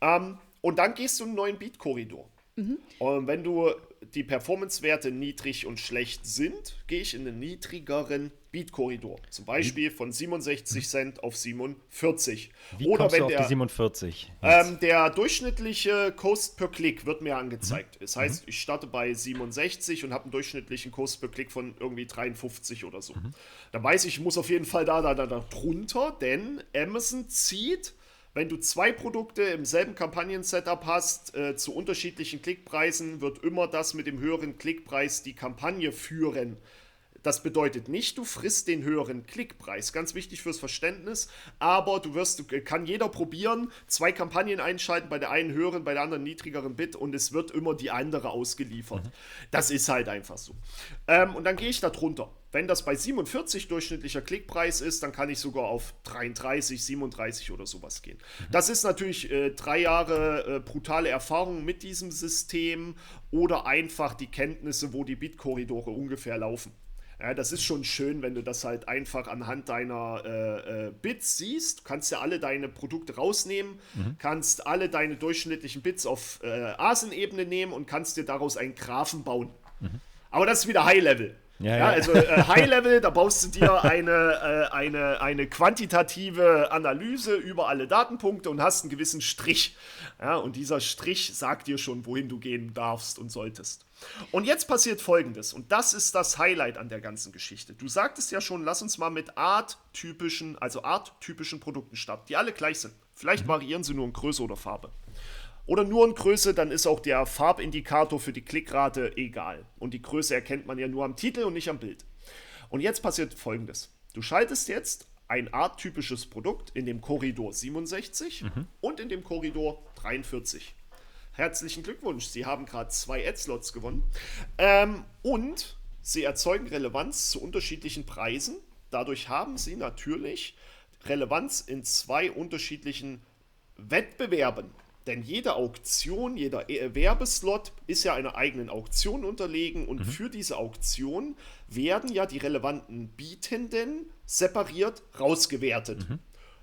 Ähm, und dann gehst du in einen neuen Beat-Korridor. Mhm. Und wenn du die Performance-Werte niedrig und schlecht sind, gehe ich in einen niedrigeren Beat-Korridor. Zum Beispiel von 67 Cent auf 47. Wie Oder wenn der, 47? Ähm, der durchschnittliche Cost per Klick wird mir angezeigt. Mhm. Das heißt, mhm. ich starte bei 67 und habe einen durchschnittlichen Cost per Klick von irgendwie 53 oder so. Mhm. Dann weiß ich, ich muss auf jeden Fall da, da, da, da drunter, denn Amazon zieht wenn du zwei Produkte im selben Kampagnen-Setup hast, äh, zu unterschiedlichen Klickpreisen, wird immer das mit dem höheren Klickpreis die Kampagne führen. Das bedeutet nicht, du frisst den höheren Klickpreis. Ganz wichtig fürs Verständnis. Aber du wirst, kann jeder probieren, zwei Kampagnen einschalten, bei der einen höheren, bei der anderen niedrigeren Bit und es wird immer die andere ausgeliefert. Mhm. Das ist halt einfach so. Ähm, und dann gehe ich da drunter. Wenn das bei 47 durchschnittlicher Klickpreis ist, dann kann ich sogar auf 33, 37 oder sowas gehen. Mhm. Das ist natürlich äh, drei Jahre äh, brutale Erfahrung mit diesem System oder einfach die Kenntnisse, wo die Bit-Korridore ungefähr laufen. Ja, das ist schon schön, wenn du das halt einfach anhand deiner äh, äh, Bits siehst. Du kannst ja alle deine Produkte rausnehmen, mhm. kannst alle deine durchschnittlichen Bits auf äh, ASIN-Ebene nehmen und kannst dir daraus einen Graphen bauen. Mhm. Aber das ist wieder High-Level. Ja, ja. also äh, High Level, da baust du dir eine, äh, eine, eine quantitative Analyse über alle Datenpunkte und hast einen gewissen Strich. Ja, und dieser Strich sagt dir schon, wohin du gehen darfst und solltest. Und jetzt passiert folgendes, und das ist das Highlight an der ganzen Geschichte. Du sagtest ja schon, lass uns mal mit arttypischen, also arttypischen Produkten starten, die alle gleich sind. Vielleicht variieren sie nur in Größe oder Farbe oder nur in Größe, dann ist auch der Farbindikator für die Klickrate egal. Und die Größe erkennt man ja nur am Titel und nicht am Bild. Und jetzt passiert folgendes. Du schaltest jetzt ein arttypisches Produkt in dem Korridor 67 mhm. und in dem Korridor 43. Herzlichen Glückwunsch, Sie haben gerade zwei Ad-Slots gewonnen. Ähm, und Sie erzeugen Relevanz zu unterschiedlichen Preisen. Dadurch haben Sie natürlich Relevanz in zwei unterschiedlichen Wettbewerben. Denn jede Auktion, jeder e- Werbeslot ist ja einer eigenen Auktion unterlegen und mhm. für diese Auktion werden ja die relevanten Bietenden separiert rausgewertet. Mhm.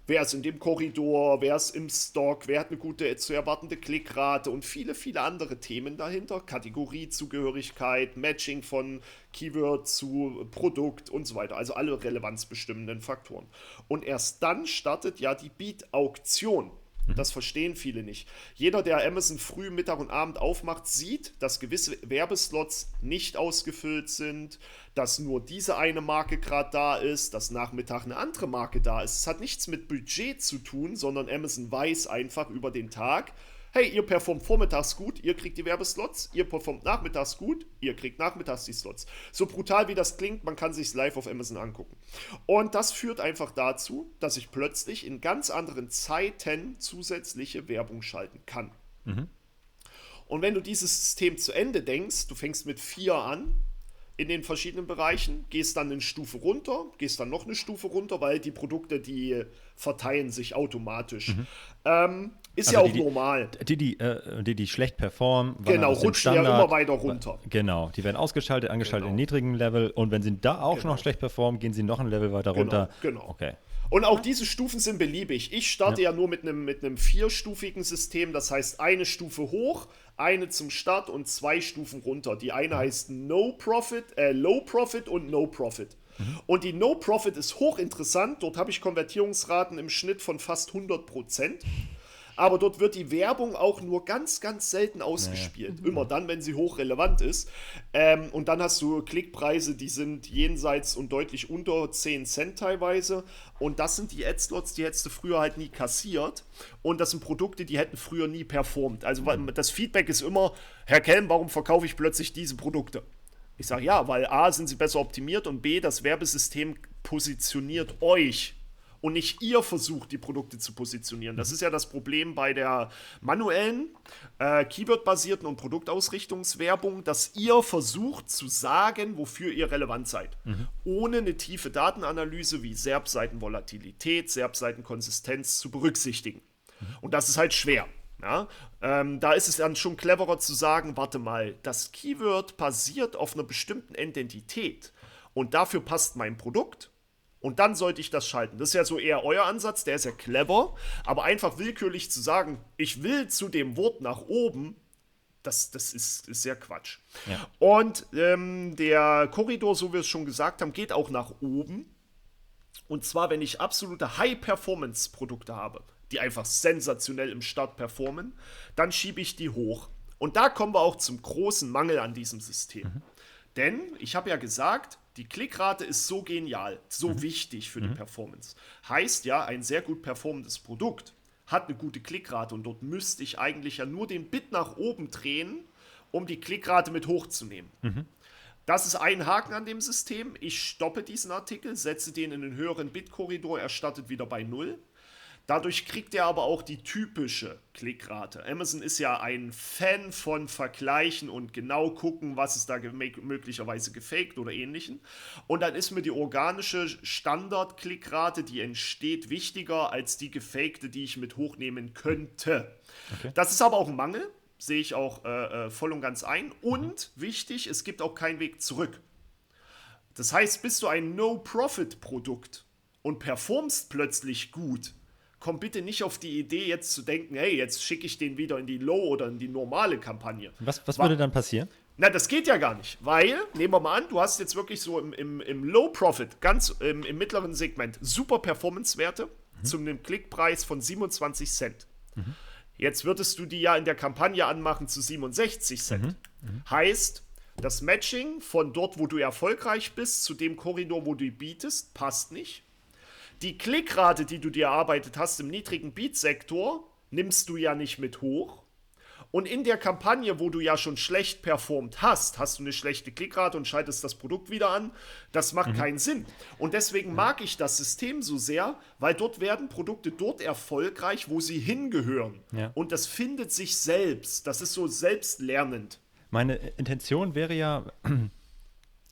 Wer ist in dem Korridor, wer ist im Stock, wer hat eine gute zu erwartende Klickrate und viele, viele andere Themen dahinter. Kategoriezugehörigkeit, Matching von Keyword zu Produkt und so weiter. Also alle relevanzbestimmenden Faktoren. Und erst dann startet ja die Beat-Auktion. Mhm. Das verstehen viele nicht. Jeder, der Amazon früh, Mittag und Abend aufmacht, sieht, dass gewisse Werbeslots nicht ausgefüllt sind, dass nur diese eine Marke gerade da ist, dass Nachmittag eine andere Marke da ist. Es hat nichts mit Budget zu tun, sondern Amazon weiß einfach über den Tag, hey, ihr performt vormittags gut, ihr kriegt die Werbeslots, ihr performt nachmittags gut, ihr kriegt nachmittags die Slots. So brutal wie das klingt, man kann sich live auf Amazon angucken. Und das führt einfach dazu, dass ich plötzlich in ganz anderen Zeiten zusätzliche Werbung schalten kann. Mhm. Und wenn du dieses System zu Ende denkst, du fängst mit 4 an, in den verschiedenen Bereichen, gehst dann eine Stufe runter, gehst dann noch eine Stufe runter, weil die Produkte, die verteilen sich automatisch. Mhm. Ähm, ist also ja auch die, normal. Die die, äh, die, die schlecht performen, genau, rutschen ja immer weiter runter. Genau, die werden ausgeschaltet, angeschaltet genau. in niedrigen Level und wenn sie da auch genau. noch schlecht performen, gehen sie noch ein Level weiter runter. Genau. genau. Okay. Und auch diese Stufen sind beliebig. Ich starte ja, ja nur mit einem mit vierstufigen System, das heißt eine Stufe hoch, eine zum Start und zwei Stufen runter. Die eine heißt No Profit, äh, Low Profit und No Profit. Mhm. Und die No Profit ist hochinteressant. Dort habe ich Konvertierungsraten im Schnitt von fast 100 Prozent aber dort wird die Werbung auch nur ganz, ganz selten ausgespielt. Naja. Immer dann, wenn sie hochrelevant ist. Ähm, und dann hast du Klickpreise, die sind jenseits und deutlich unter 10 Cent teilweise. Und das sind die Ad-Slots, die hättest du früher halt nie kassiert. Und das sind Produkte, die hätten früher nie performt. Also mhm. das Feedback ist immer, Herr Kelm, warum verkaufe ich plötzlich diese Produkte? Ich sage ja, weil A sind sie besser optimiert und B, das Werbesystem positioniert euch und nicht ihr versucht, die Produkte zu positionieren. Das mhm. ist ja das Problem bei der manuellen, äh, Keyword-basierten und Produktausrichtungswerbung, dass ihr versucht zu sagen, wofür ihr relevant seid. Mhm. Ohne eine tiefe Datenanalyse wie SERP-Seitenvolatilität, SERP-Seitenkonsistenz zu berücksichtigen. Mhm. Und das ist halt schwer. Ja, ähm, da ist es dann schon cleverer zu sagen, warte mal, das Keyword basiert auf einer bestimmten Identität und dafür passt mein Produkt und dann sollte ich das schalten. Das ist ja so eher euer Ansatz, der ist ja clever, aber einfach willkürlich zu sagen, ich will zu dem Wort nach oben, das, das ist, ist sehr Quatsch. Ja. Und ähm, der Korridor, so wie wir es schon gesagt haben, geht auch nach oben. Und zwar, wenn ich absolute High-Performance-Produkte habe, die einfach sensationell im Start performen, dann schiebe ich die hoch. Und da kommen wir auch zum großen Mangel an diesem System. Mhm. Denn ich habe ja gesagt, die Klickrate ist so genial, so mhm. wichtig für mhm. die Performance. Heißt ja, ein sehr gut performendes Produkt hat eine gute Klickrate und dort müsste ich eigentlich ja nur den Bit nach oben drehen, um die Klickrate mit hochzunehmen. Mhm. Das ist ein Haken an dem System. Ich stoppe diesen Artikel, setze den in den höheren Bit-Korridor, er startet wieder bei 0. Dadurch kriegt er aber auch die typische Klickrate. Amazon ist ja ein Fan von Vergleichen und genau gucken, was ist da möglicherweise gefaked oder ähnlichen. Und dann ist mir die organische Standard-Klickrate, die entsteht, wichtiger als die gefakte, die ich mit hochnehmen könnte. Okay. Das ist aber auch ein Mangel, sehe ich auch äh, äh voll und ganz ein. Und mhm. wichtig, es gibt auch keinen Weg zurück. Das heißt, bist du ein No-Profit-Produkt und performst plötzlich gut, komm bitte nicht auf die Idee, jetzt zu denken, hey, jetzt schicke ich den wieder in die Low- oder in die normale Kampagne. Was, was würde dann passieren? Na, das geht ja gar nicht, weil, nehmen wir mal an, du hast jetzt wirklich so im, im, im Low-Profit, ganz im, im, mittleren Segment, super Performance-Werte mhm. zu einem Klickpreis von 27 Cent. Mhm. Jetzt würdest du die ja in der Kampagne anmachen zu 67 Cent. Mhm. mhm. Heißt, das Matching von dort, wo du erfolgreich bist, zu dem Korridor, wo du bietest, passt nicht. Die Klickrate, die du dir erarbeitet hast im niedrigen Beat-Sektor, nimmst du ja nicht mit hoch. Und in der Kampagne, wo du ja schon schlecht performt hast, hast du eine schlechte Klickrate und schaltest das Produkt wieder an. Das macht mhm. keinen Sinn. Und deswegen mhm. mag ich das System so sehr, weil dort werden Produkte dort erfolgreich, wo sie hingehören. Ja. Und das findet sich selbst. Das ist so selbstlernend. Meine Intention wäre ja,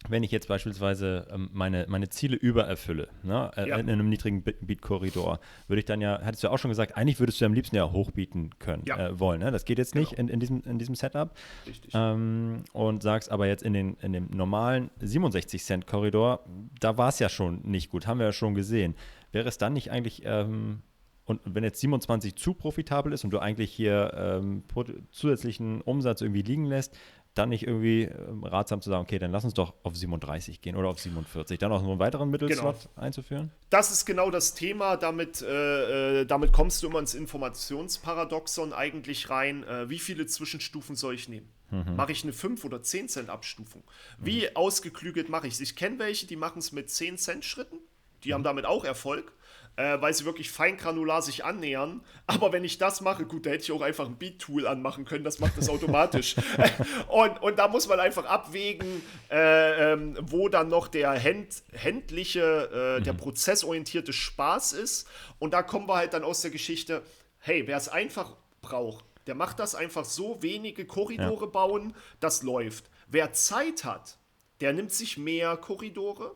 wenn ich jetzt beispielsweise ähm, meine, meine Ziele übererfülle, ne, äh, ja. in einem niedrigen Beat-Korridor, würde ich dann ja, hattest du ja auch schon gesagt, eigentlich würdest du am liebsten ja hochbieten können, ja. äh, wollen. Ne? Das geht jetzt nicht genau. in, in, diesem, in diesem Setup. Richtig. Ähm, und sagst aber jetzt in, den, in dem normalen 67-Cent-Korridor, da war es ja schon nicht gut, haben wir ja schon gesehen. Wäre es dann nicht eigentlich, ähm, und wenn jetzt 27 zu profitabel ist und du eigentlich hier ähm, zusätzlichen Umsatz irgendwie liegen lässt, dann nicht irgendwie ähm, ratsam zu sagen, okay, dann lass uns doch auf 37 gehen oder auf 47, dann auch noch einen weiteren Mittelslot genau. einzuführen? Das ist genau das Thema. Damit, äh, äh, damit kommst du immer ins Informationsparadoxon eigentlich rein. Äh, wie viele Zwischenstufen soll ich nehmen? Mhm. Mache ich eine 5 oder 10 Cent Abstufung? Wie mhm. ausgeklügelt mache ich es? Ich kenne welche, die machen es mit 10 Cent Schritten. Die mhm. haben damit auch Erfolg äh, weil sie wirklich feingranular sich annähern. Aber wenn ich das mache, gut, da hätte ich auch einfach ein Beat-Tool anmachen können, das macht das automatisch. [laughs] [laughs] und, und da muss man einfach abwägen, äh, ähm, wo dann noch der händ, händliche, äh, mhm. der prozessorientierte Spaß ist. Und da kommen wir halt dann aus der Geschichte, hey, wer es einfach braucht, der macht das einfach so, wenige Korridore ja. bauen, das läuft. Wer Zeit hat, der nimmt sich mehr Korridore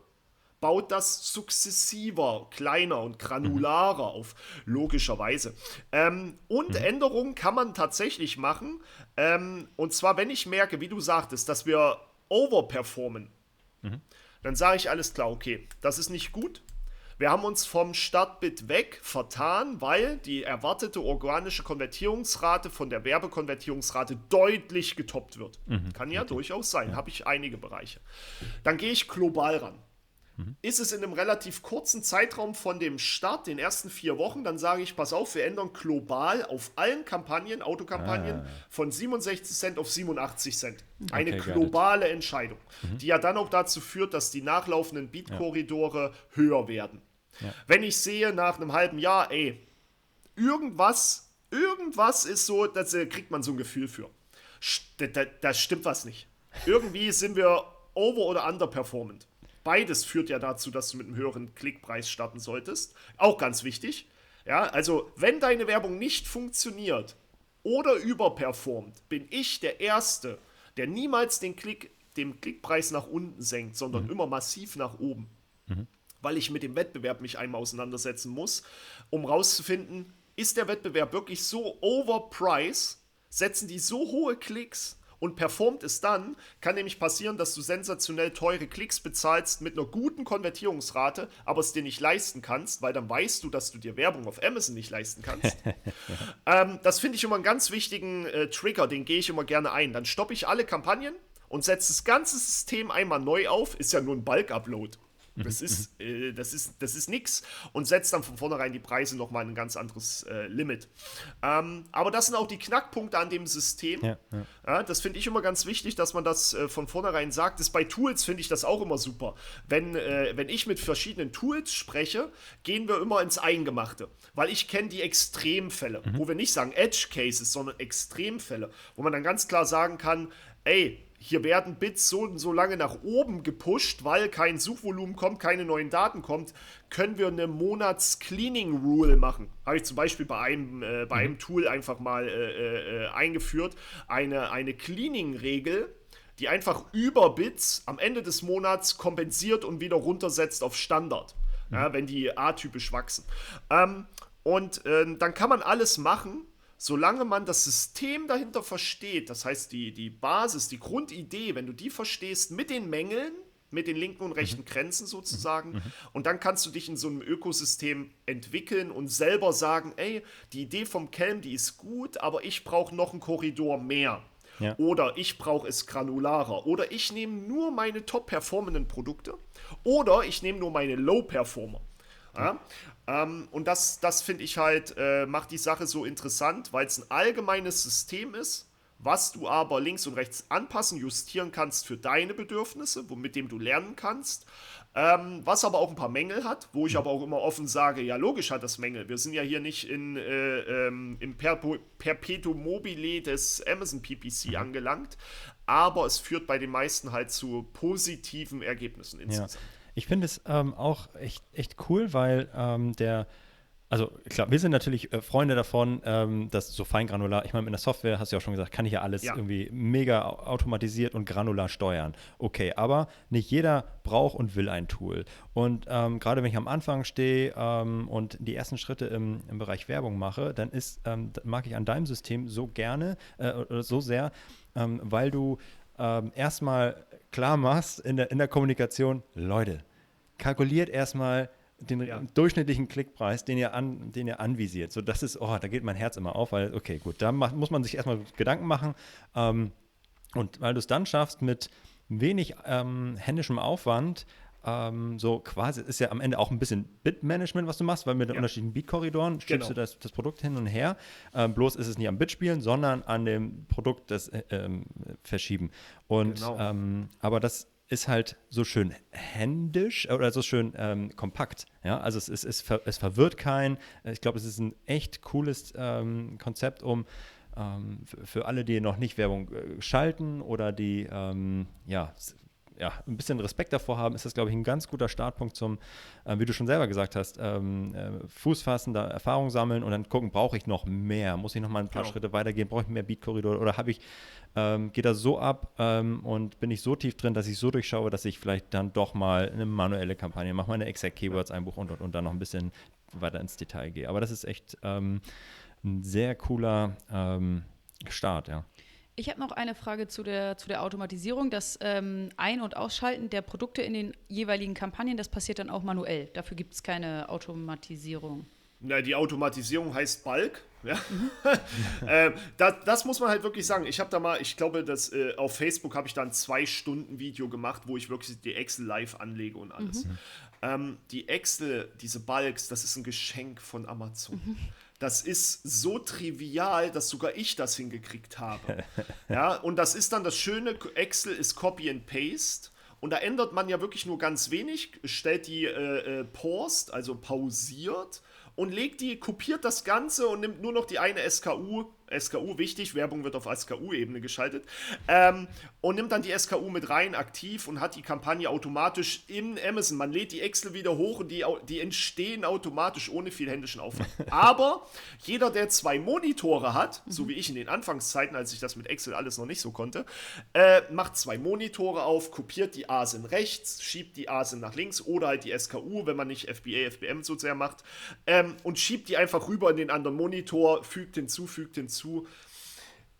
baut das sukzessiver, kleiner und granularer mhm. auf, logischerweise. Ähm, und mhm. Änderungen kann man tatsächlich machen. Ähm, und zwar, wenn ich merke, wie du sagtest, dass wir overperformen, mhm. dann sage ich alles klar, okay, das ist nicht gut. Wir haben uns vom Startbit weg vertan, weil die erwartete organische Konvertierungsrate von der Werbekonvertierungsrate deutlich getoppt wird. Mhm. Kann ja okay. durchaus sein, ja. habe ich einige Bereiche. Dann gehe ich global ran mhm. ist es in einem relativ kurzen Zeitraum von dem Start, den ersten vier Wochen, dann sage ich, pass auf, wir ändern global auf allen Kampagnen, Autokampagnen, ah. von 67 Cent auf 87 Cent. Eine okay, globale Entscheidung, mhm. die ja dann auch dazu führt, dass die nachlaufenden Beat-Korridore ja. höher werden. Ja. Wenn ich sehe nach einem halben Jahr, ey, irgendwas, irgendwas ist so, da kriegt man so ein Gefühl für. Da, da stimmt was nicht. Irgendwie sind wir over- oder underperformant. Beides führt ja dazu, dass du mit einem höheren Klickpreis starten solltest. Auch ganz wichtig. Ja, also wenn deine Werbung nicht funktioniert oder überperformt, bin ich der Erste, der niemals den Klick, den Klickpreis nach unten senkt, sondern mhm. immer massiv nach oben. Mhm. Weil ich mit dem Wettbewerb mich einmal auseinandersetzen muss, um rauszufinden, ist der Wettbewerb wirklich so overpriced? Setzen die so hohe Klicks, und performt es dann, kann nämlich passieren, dass du sensationell teure Klicks bezahlst mit einer guten Konvertierungsrate, aber es dir nicht leisten kannst, weil dann weißt du, dass du dir Werbung auf Amazon nicht leisten kannst. [laughs] ähm, das finde ich immer einen ganz wichtigen äh, Trigger, den gehe ich immer gerne ein. Dann stoppe ich alle Kampagnen und setze das ganze System einmal neu auf. Ist ja nur ein Bulk-Upload. Das ist, äh, das ist, das ist nix und setzt dann von vornherein die Preise nochmal ein ganz anderes äh, Limit. Ähm, aber das sind auch die Knackpunkte an dem System. Ja, ja. Ja, das finde ich immer ganz wichtig, dass man das äh, von vornherein sagt. Das bei Tools finde ich das auch immer super. Wenn, äh, wenn ich mit verschiedenen Tools spreche, gehen wir immer ins Eingemachte. Weil ich kenne die Extremfälle, mhm. wo wir nicht sagen Edge Cases, sondern Extremfälle, wo man dann ganz klar sagen kann, ey, hier werden Bits so und so lange nach oben gepusht, weil kein Suchvolumen kommt, keine neuen Daten kommt, können wir eine Monats-Cleaning-Rule machen. Habe ich zum Beispiel bei einem, äh, bei einem mhm. Tool einfach mal äh, äh, eingeführt. Eine, eine Cleaning-Regel, die einfach über Bits am Ende des Monats kompensiert und wieder runtersetzt auf Standard, mhm. ja, wenn die atypisch wachsen. Ähm, und äh, dann kann man alles machen, solange man das System dahinter versteht, das heißt die, die Basis, die Grundidee, wenn du die verstehst mit den Mängeln, mit den linken und rechten mhm. Grenzen sozusagen. Mhm. Und dann kannst du dich in so einem Ökosystem entwickeln und selber sagen, ey, die Idee vom Kelm, die ist gut, aber ich brauche noch einen Korridor mehr. Ja. Oder ich brauche es granularer. Oder ich nehme nur meine top-performenden Produkte. Oder ich nehme nur meine Low-Performer. Ja? Ähm, und das, das finde ich halt, äh, macht die Sache so interessant, weil es ein allgemeines System ist, was du aber links und rechts anpassen, justieren kannst für deine Bedürfnisse, mit dem du lernen kannst. Ähm, was aber auch ein paar Mängel hat, wo ich aber auch immer offen sage, ja logisch hat das Mängel. Wir sind ja hier nicht in, äh, ähm, im Perpetuum mobile des Amazon PPC mhm. angelangt, aber es führt bei den meisten halt zu positiven Ergebnissen insgesamt. Ja. Ich finde es ähm, auch echt, echt cool, weil ähm, der also klar, wir sind natürlich äh, Freunde davon, ähm, dass so feingranular, ich meine, mit der Software, hast du ja auch schon gesagt, kann ich ja alles ja. irgendwie mega automatisiert und granular steuern. Okay, aber nicht jeder braucht und will ein Tool. Und ähm, gerade wenn ich am Anfang stehe ähm, und die ersten Schritte im, im Bereich Werbung mache, dann ist, ähm, mag ich an deinem System so gerne äh, oder so sehr, ähm, weil du ähm, erstmal klar machst in der, in der Kommunikation, Leute, kalkuliert erstmal den ja. durchschnittlichen Klickpreis, den ihr, an, den ihr anvisiert. So, das ist, oh, da geht mein Herz immer auf, weil, okay, gut, da macht, muss man sich erstmal Gedanken machen. Ähm, und weil du es dann schaffst, mit wenig ähm, händischem Aufwand, ähm, so quasi, ist ja am Ende auch ein bisschen Bit-Management, was du machst, weil mit den ja. unterschiedlichen Beat-Korridoren schiebst genau. du das, das, Produkt hin und her. Ähm, bloß ist es nicht am Bit-Spielen, sondern an dem Produkt das äh, ähm, Verschieben. Und genau. Ähm, aber das ist halt so schön händisch oder so schön ähm, kompakt. Ja, also es, ist, es, ver, es verwirrt keinen. Ich glaube, es ist ein echt cooles ähm, Konzept, um ähm, für alle, die noch nicht Werbung äh, schalten oder die ähm, ja ja, ein bisschen Respekt davor haben, ist das, glaube ich, ein ganz guter Startpunkt zum, äh, wie du schon selber gesagt hast, ähm, äh, Fuß fassen, da Erfahrung sammeln und dann gucken, brauche ich noch mehr? Muss ich noch mal ein paar genau. Schritte weitergehen? Brauche ich mehr Beat-Korridor oder habe ich, ähm, geht das so ab ähm, und bin ich so tief drin, dass ich so durchschaue, dass ich vielleicht dann doch mal eine manuelle Kampagne mache, meine Exact Keywords einbuche und, und, und dann noch ein bisschen weiter ins Detail gehe. Aber das ist echt ähm, ein sehr cooler ähm, Start, ja. Ich habe noch eine Frage zu der, zu der Automatisierung. Das ähm, Ein- und Ausschalten der Produkte in den jeweiligen Kampagnen, das passiert dann auch manuell. Dafür gibt es keine Automatisierung. Na, die Automatisierung heißt Bulk. Ja. Mhm. [laughs] äh, das, das, muss man halt wirklich sagen. Ich habe da mal, ich glaube, dass äh, auf Facebook habe ich da ein zwei Stunden Video gemacht, wo ich wirklich die Excel live anlege und alles. Mhm. Ähm, die Excel, diese Bulks, das ist ein Geschenk von Amazon. Mhm das ist so trivial, dass sogar ich das hingekriegt habe. [laughs] ja, und das ist dann das Schöne, Excel ist Copy and Paste. Und da ändert man ja wirklich nur ganz wenig, stellt die äh, äh, paused, also pausiert und legt die, kopiert das Ganze und nimmt nur noch die eine SKU SKU wichtig, Werbung wird auf SKU-Ebene geschaltet, ähm, und nimmt dann die SKU mit rein, aktiv und hat die Kampagne automatisch in Amazon. Man lädt die Excel wieder hoch und die, die entstehen automatisch ohne viel händischen Aufwand. [laughs] Aber jeder, der zwei Monitore hat, so wie ich in den Anfangszeiten, als ich das mit Excel alles noch nicht so konnte, äh, macht zwei Monitore auf, kopiert die ASIN rechts, schiebt die ASIN nach links oder halt die SKU, wenn man nicht FBA, FBM so sehr macht, ähm, und schiebt die einfach rüber in den anderen Monitor, fügt hinzu, fügt hinzu hinzu.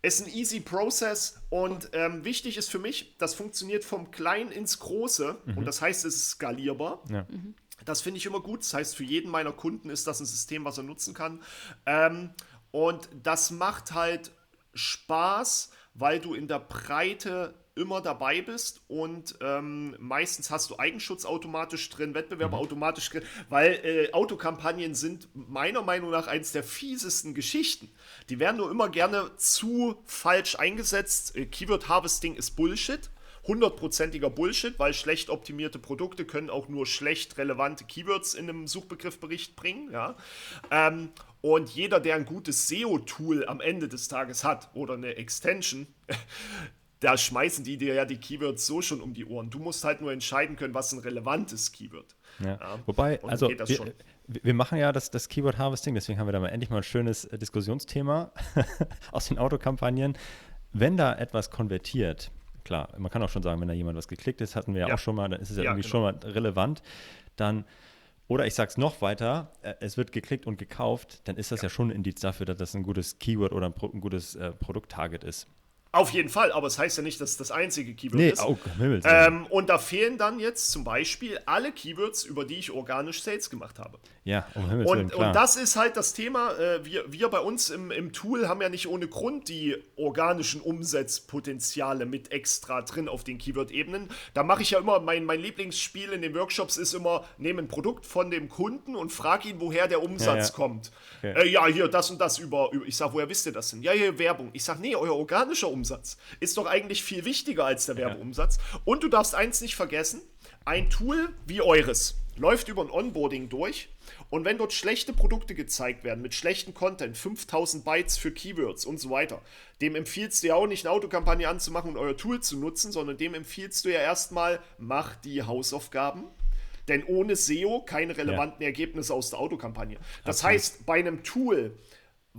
Es ist ein easy Process und ähm, wichtig ist für mich, das funktioniert vom Kleinen ins Große mhm. und das heißt, es ist skalierbar. Ja. Mhm. Das finde ich immer gut. Das heißt, für jeden meiner Kunden ist das ein System, was er nutzen kann. Ähm, und das macht halt Spaß, weil du in der Breite immer dabei bist und ähm, meistens hast du Eigenschutz automatisch drin, Wettbewerb mhm. automatisch drin, weil äh, Autokampagnen sind meiner Meinung nach eines der fiesesten Geschichten. Die werden nur immer gerne zu falsch eingesetzt. Äh, Keyword Harvesting ist Bullshit. Hundertprozentiger Bullshit, weil schlecht optimierte Produkte können auch nur schlecht relevante Keywords in einem Suchbegriffbericht bringen. Ja? Ähm, und jeder, der ein gutes SEO-Tool am Ende des Tages hat oder eine Extension, da schmeißen die dir ja die Keywords so schon um die Ohren. Du musst halt nur entscheiden können, was ein relevantes Keyword. Ja. Ja. Wobei, also wir, wir, machen ja das, das Keyword Harvesting, deswegen haben wir da mal endlich mal ein schönes äh, Diskussionsthema [laughs] aus den Autokampagnen. Wenn da etwas konvertiert, klar, man kann auch schon sagen, wenn da jemand was geklickt ist, hatten wir ja, ja auch schon mal, dann ist es ja, irgendwie genau. schon mal relevant, dann oder ich sage es noch weiter, äh, es wird geklickt und gekauft, dann ist das ja, ja schon ein Indiz dafür, dass das ein gutes Keyword oder ein, ein gutes äh, Produkttarget ist. Auf jeden Fall, aber es das heißt ja nicht, dass es das einzige Keyword nee, ist. Oh, Himmels ähm, und da fehlen dann jetzt zum Beispiel alle Keywords, über die ich organisch Sales gemacht habe. Ja, um Himmels und, Willen, klar. und das ist halt das Thema. Äh, wir, wir bei uns im, im Tool haben ja nicht ohne Grund die organischen Umsatzpotenziale mit extra drin auf den Keyword-Ebenen. Da mache ich ja immer, mein, mein Lieblingsspiel in den Workshops ist immer, nehme ein Produkt von dem Kunden und frage ihn, woher der Umsatz Ja, ja. kommt. Okay. Äh, ja, hier, das und das über, über. Ich sage, woher wisst ihr das denn? Ja, hier Werbung. Ich sage, nee, euer organischer Umsatz ist doch eigentlich viel wichtiger als der Werbeumsatz. Und du darfst eins nicht vergessen: ein Tool wie eures läuft über ein Onboarding durch. Und wenn dort schlechte Produkte gezeigt werden, mit schlechten Content, 5000 Bytes für Keywords und so weiter, dem empfiehlst du ja auch nicht eine Autokampagne anzumachen und euer Tool zu nutzen, sondern dem empfiehlst du ja erstmal, mach die Hausaufgaben. Denn ohne SEO keine relevanten Ergebnisse aus der Autokampagne. Das heißt, bei einem Tool,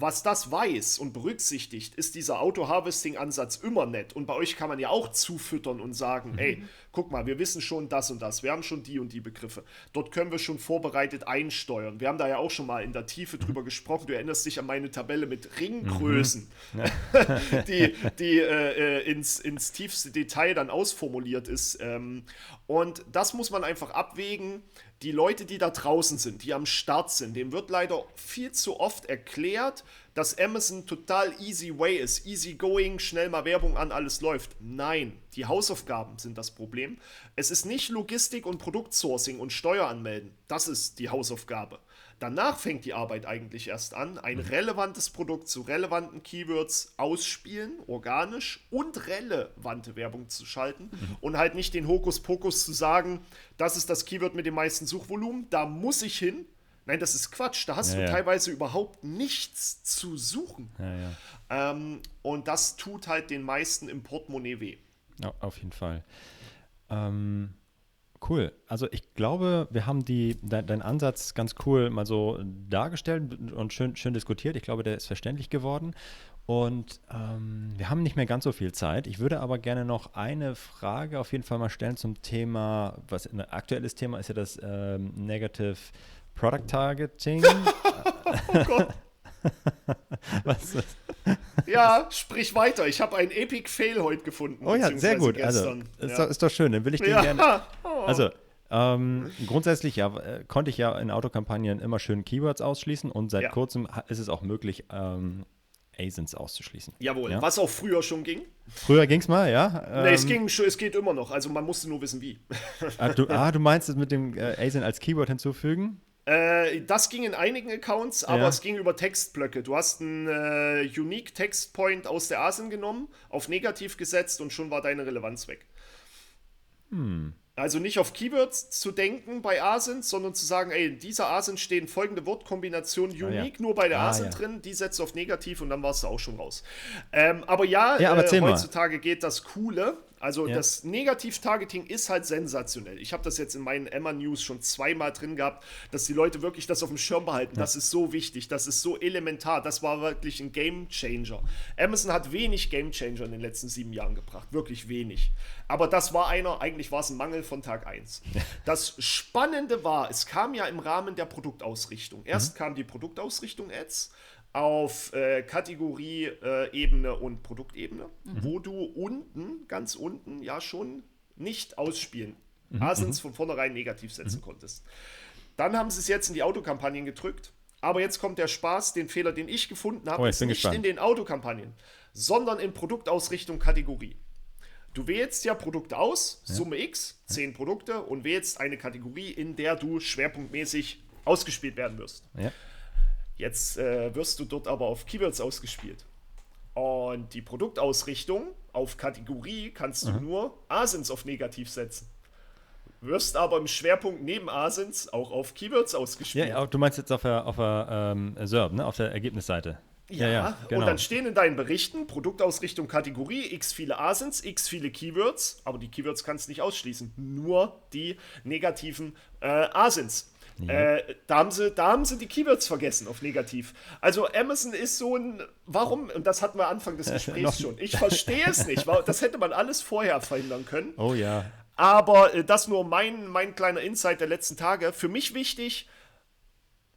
was das weiß und berücksichtigt, ist dieser Auto-Harvesting-Ansatz immer nett. Und bei euch kann man ja auch zufüttern und sagen, ey, guck mal, wir wissen schon das und das, wir haben schon die und die Begriffe. Dort können wir schon vorbereitet einsteuern. Wir haben da ja auch schon mal in der Tiefe drüber gesprochen. Du erinnerst dich an meine Tabelle mit Ringgrößen, [laughs] die, die äh, äh, ins, ins tiefste Detail dann ausformuliert ist. Ähm, und das muss man einfach abwägen die Leute, die da draußen sind, die am Start sind, dem wird leider viel zu oft erklärt, dass Amazon total easy way ist, easy going, schnell mal Werbung an, alles läuft. Nein, die Hausaufgaben sind das Problem. Es ist nicht Logistik und Produktsourcing und Steueranmelden. Das ist die Hausaufgabe. Danach fängt die Arbeit eigentlich erst an, ein relevantes Produkt zu relevanten Keywords ausspielen, organisch und relevante Werbung zu schalten und halt nicht den Hokuspokus zu sagen, das ist das Keyword mit dem meisten Suchvolumen, da muss ich hin. Nein, das ist Quatsch. Da hast Ja, du ja. teilweise überhaupt nichts zu suchen. ja. Ähm, und das tut halt den meisten im Portemonnaie weh. Auf jeden Fall. Ähm, cool. Also ich glaube, wir haben die, de, deinen Ansatz ganz cool mal so dargestellt und schön, schön diskutiert. Ich glaube, der ist verständlich geworden. Und ähm, wir haben nicht mehr ganz so viel Zeit. Ich würde aber gerne noch eine Frage auf jeden Fall mal stellen zum Thema, was ein aktuelles Thema ist ja das ähm, Negative Product Targeting. [laughs] Oh Gott. [laughs] was ist Ja, sprich weiter. Ich habe einen Epic Fail heute gefunden. Oh ja, sehr gut. Also, Gestern. ist, ja. doch, ist doch schön. Dann will ich den Ja. gerne. [laughs] Oh. Also, ähm, grundsätzlich ja, äh, konnte ich ja in Autokampagnen immer schön Keywords ausschließen und seit Ja. kurzem ist es auch möglich, ähm, ASINs auszuschließen. Jawohl, Ja? was auch früher schon ging. Früher ging es mal, ja? Ähm, nee, es, ging, schon- es geht immer noch. Also man musste nur wissen, wie. ah, du, [laughs] ah, du meinst es mit dem äh, ASIN als Keyword hinzufügen? Äh, das ging in einigen Accounts, aber Ja. es ging über Textblöcke. Du hast einen äh, Unique Text Point aus der ASIN genommen, auf negativ gesetzt und schon war deine Relevanz weg. Hm. Also nicht auf Keywords zu denken bei ASIN, sondern zu sagen, ey, in dieser ASIN stehen folgende Wortkombinationen ja. unique nur bei der Ah, ASIN ja. drin, die setzt du auf negativ und dann warst du auch schon raus. Ähm, aber ja, Ja, aber äh, heutzutage geht das Coole. Also Ja. das Negativ-Targeting ist halt sensationell. Ich habe das jetzt in meinen Emma-News schon zweimal drin gehabt, dass die Leute wirklich das auf dem Schirm behalten. Das ist so wichtig, das ist so elementar. Das war wirklich ein Game-Changer. Amazon hat wenig Game-Changer in den letzten sieben Jahren gebracht. Wirklich wenig. Aber das war einer, eigentlich war es ein Mangel von Tag 1. Das Spannende war, es kam ja im Rahmen der Produktausrichtung. Erst kam die Produktausrichtung Ads auf äh, Kategorie-Ebene und Produktebene, wo du unten, ganz unten, ja schon nicht ausspielen, Asins von vornherein negativ setzen konntest. Dann haben sie es jetzt in die Autokampagnen gedrückt. Aber jetzt kommt der Spaß, den Fehler, den ich gefunden habe, Oh, ist nicht gespannt. in den Autokampagnen, sondern in Produktausrichtung Kategorie. Du wählst ja Produkte aus, Summe X, 10 Produkte und wählst eine Kategorie, in der du schwerpunktmäßig ausgespielt werden wirst. Ja. Jetzt äh, wirst du dort aber auf Keywords ausgespielt. Und die Produktausrichtung auf Kategorie kannst du nur Asins auf negativ setzen. Wirst aber im Schwerpunkt neben Asins auch auf Keywords Ja, ausgespielt. ja, du meinst jetzt auf der, auf der ähm, SERP, ne? auf der Ergebnisseite. Ja, genau. und dann stehen in deinen Berichten Produktausrichtung Kategorie, x viele Asins, x viele Keywords, aber die Keywords kannst du nicht ausschließen, nur die negativen äh, Asins. Äh, da, haben sie, da haben sie die Keywords vergessen auf negativ. Also Amazon ist so ein, warum, und das hatten wir Anfang des [laughs] Gesprächs schon, ich verstehe es nicht, das hätte man alles vorher verhindern können. oh ja. Aber äh, das nur mein, mein kleiner Insight der letzten Tage. Für mich wichtig,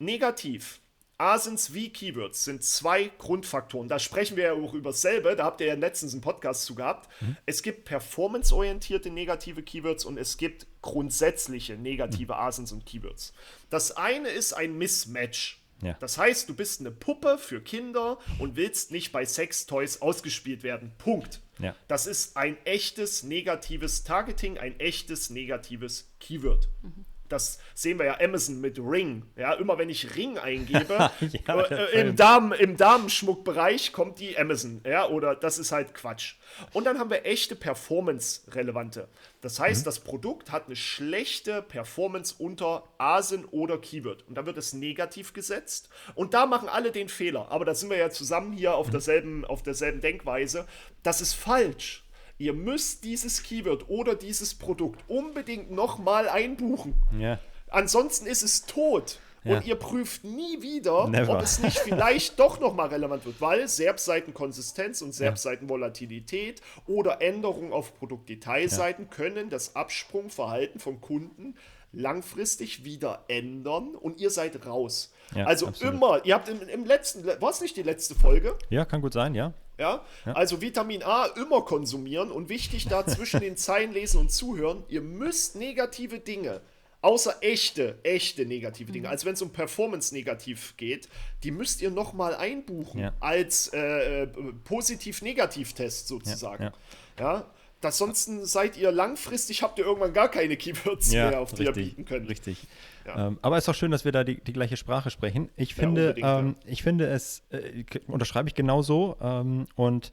negativ. Asins wie Keywords sind zwei Grundfaktoren. Da sprechen wir ja auch über dasselbe. Da habt ihr ja letztens einen Podcast zu gehabt. Mhm. Es gibt performanceorientierte negative Keywords und es gibt grundsätzliche negative mhm. Asins und Keywords. Das eine ist ein Mismatch. Ja. Das heißt, du bist eine Puppe für Kinder und willst nicht bei Sextoys ausgespielt werden. Punkt. Ja. Das ist ein echtes negatives Targeting, ein echtes negatives Keyword. Mhm das sehen wir ja Amazon mit Ring. Ja, immer wenn ich Ring eingebe, [laughs] ja, äh, im, Damen, im Damenschmuckbereich kommt die Amazon. Ja, oder das ist halt Quatsch. Und dann haben wir echte Performance-relevante. Das heißt, mhm. das Produkt hat eine schlechte Performance unter ASIN oder Keyword. Und da wird es negativ gesetzt. Und da machen alle den Fehler. Aber da sind wir ja zusammen hier auf, mhm. derselben, auf derselben Denkweise. Das ist falsch. Ihr müsst dieses Keyword oder dieses Produkt unbedingt nochmal einbuchen. Ja. Ansonsten ist es tot. Ja. Und ihr prüft nie wieder, Never. ob es nicht vielleicht doch nochmal relevant wird, weil Serbseitenkonsistenz und Serbseitenvolatilität ja. oder Änderungen auf Produktdetailseiten ja. können das Absprungverhalten von Kunden langfristig wieder ändern und ihr seid raus. Ja, also absolut. immer, ihr habt im, im letzten, war es nicht die letzte Folge? Ja, kann gut sein, ja. Ja? ja? Also Vitamin A immer konsumieren und wichtig da [laughs] zwischen den Zeilen lesen und zuhören. Ihr müsst negative Dinge, außer echte, echte negative Dinge, mhm. als wenn es um Performance-Negativ geht, die müsst ihr nochmal einbuchen ja. als äh, äh, Positiv-Negativ-Test sozusagen. Ja, ja. Das sonst seid ihr langfristig, habt ihr irgendwann gar keine Keywords mehr, auf die richtig, ihr bieten könnt. Richtig. Ja. Ähm, aber es ist auch schön, dass wir da die, die gleiche Sprache sprechen. Ich finde, ja, ähm, ich finde es, äh, unterschreibe ich genauso. Ähm, und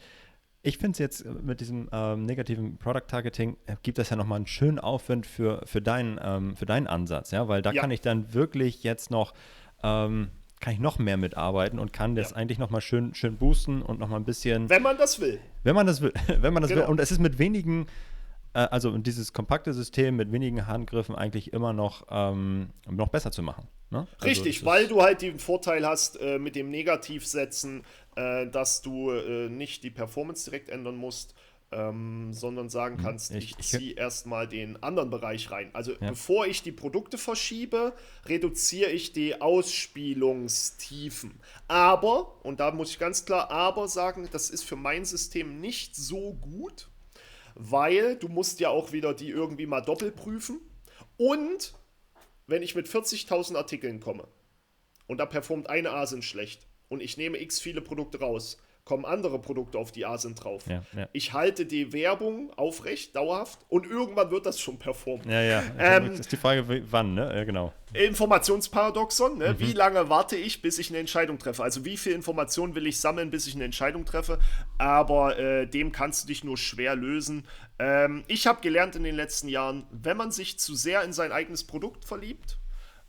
ich finde es jetzt mit diesem ähm, negativen Product Targeting, äh, gibt das ja nochmal einen schönen Aufwand für, für, deinen, ähm, für deinen Ansatz, ja, weil da ja. kann ich dann wirklich jetzt noch ähm, kann ich noch mehr mitarbeiten und kann das ja. eigentlich noch mal schön, schön boosten und noch mal ein bisschen. Wenn man das will. Wenn man das will. [laughs] Wenn man das genau. will. Und es ist mit wenigen äh, also dieses kompakte System mit wenigen Handgriffen eigentlich immer noch, ähm, noch besser zu machen. Ne? Also Richtig, weil du halt den Vorteil hast äh, mit dem Negativsetzen, äh, dass du äh, nicht die Performance direkt ändern musst. Ähm, sondern sagen hm, kannst, ich, ich ziehe erstmal den anderen Bereich rein. Also ja. bevor ich die Produkte verschiebe, reduziere ich die Ausspielungstiefen. Aber, und da muss ich ganz klar aber sagen, das ist für mein System nicht so gut, weil du musst ja auch wieder die irgendwie mal doppelt prüfen. Und wenn ich mit 40.000 Artikeln komme und da performt eine ASIN schlecht und ich nehme x viele Produkte raus, kommen andere Produkte auf die A sind drauf. Ja, ja. Ich halte die Werbung aufrecht, dauerhaft und irgendwann wird das schon performen. Ja, ja. Ähm, das ist die Frage, wann, ne? Ja, genau. Informationsparadoxon, ne? Mhm. Wie lange warte ich, bis ich eine Entscheidung treffe? Also wie viel Informationen will ich sammeln, bis ich eine Entscheidung treffe? Aber äh, dem kannst du dich nur schwer lösen. Ähm, ich habe gelernt in den letzten Jahren, wenn man sich zu sehr in sein eigenes Produkt verliebt,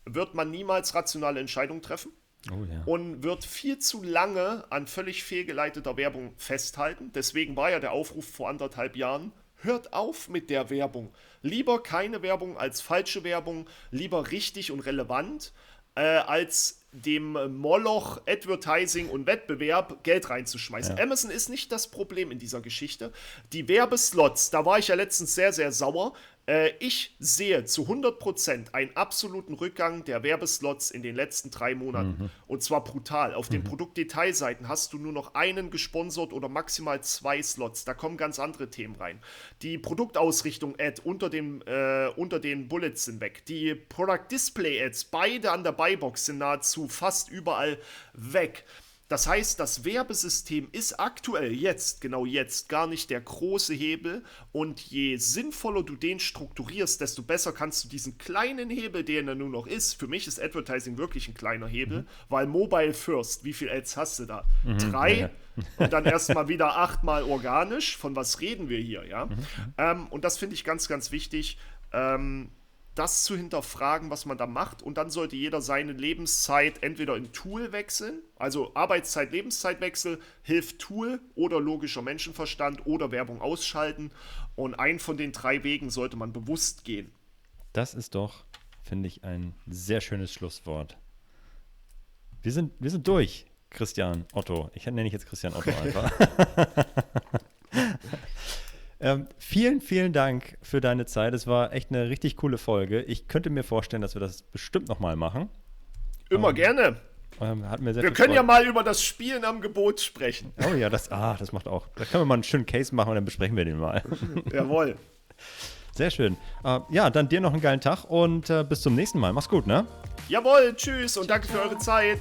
wird man niemals rationale Entscheidungen treffen. Oh, ja. Und wird viel zu lange an völlig fehlgeleiteter Werbung festhalten. Deswegen war ja der Aufruf vor anderthalb Jahren, hört auf mit der Werbung. Lieber keine Werbung als falsche Werbung, lieber richtig und relevant, äh, als dem Moloch Advertising und Wettbewerb Geld reinzuschmeißen. Ja. Amazon ist nicht das Problem in dieser Geschichte. Die Werbeslots, da war ich ja letztens sehr, sehr sauer. Äh, ich sehe zu 100% einen absoluten Rückgang der Werbeslots in den letzten drei Monaten. Mhm. Und zwar brutal. Auf mhm. den Produktdetailseiten hast du nur noch einen gesponsert oder maximal zwei Slots. Da kommen ganz andere Themen rein. Die Produktausrichtung Ad unter, dem, äh, unter den Bullets sind weg. Die Product Display Ads, beide an der Buybox sind nahezu fast überall weg. Das heißt, das Werbesystem ist aktuell jetzt, genau jetzt, gar nicht der große Hebel. Und je sinnvoller du den strukturierst, desto besser kannst du diesen kleinen Hebel, den er nur noch ist. Für mich ist Advertising wirklich ein kleiner Hebel, mhm. weil Mobile First, wie viel Ads hast du da? Mhm, Drei. Ja. und dann erstmal wieder achtmal organisch. Von was reden wir hier, ja? Mhm. Ähm, und das finde ich ganz, ganz wichtig. Ähm, das zu hinterfragen, was man da macht. Und dann sollte jeder seine Lebenszeit entweder in Tool wechseln, also Arbeitszeit, Lebenszeitwechsel, hilft Tool oder logischer Menschenverstand oder Werbung ausschalten. Und einen von den drei Wegen sollte man bewusst gehen. Das ist doch, finde ich, ein sehr schönes Schlusswort. Wir sind, wir sind durch, Christian Otto. Ich nenne dich jetzt Christian Otto [laughs] einfach. Ähm, vielen, vielen Dank für deine Zeit. Es war echt eine richtig coole Folge. Ich könnte mir vorstellen, dass wir das bestimmt nochmal machen. Immer ähm, gerne. Ähm, Wir können ja mal über das Spielen am Gebot sprechen. Oh ja, das, ah, das macht auch. Da können wir mal einen schönen Case machen und dann besprechen wir den mal. [laughs] Jawohl. Sehr schön. Äh, ja, dann dir noch einen geilen Tag und äh, bis zum nächsten Mal. Mach's gut, ne? Jawohl, tschüss und danke für eure Zeit.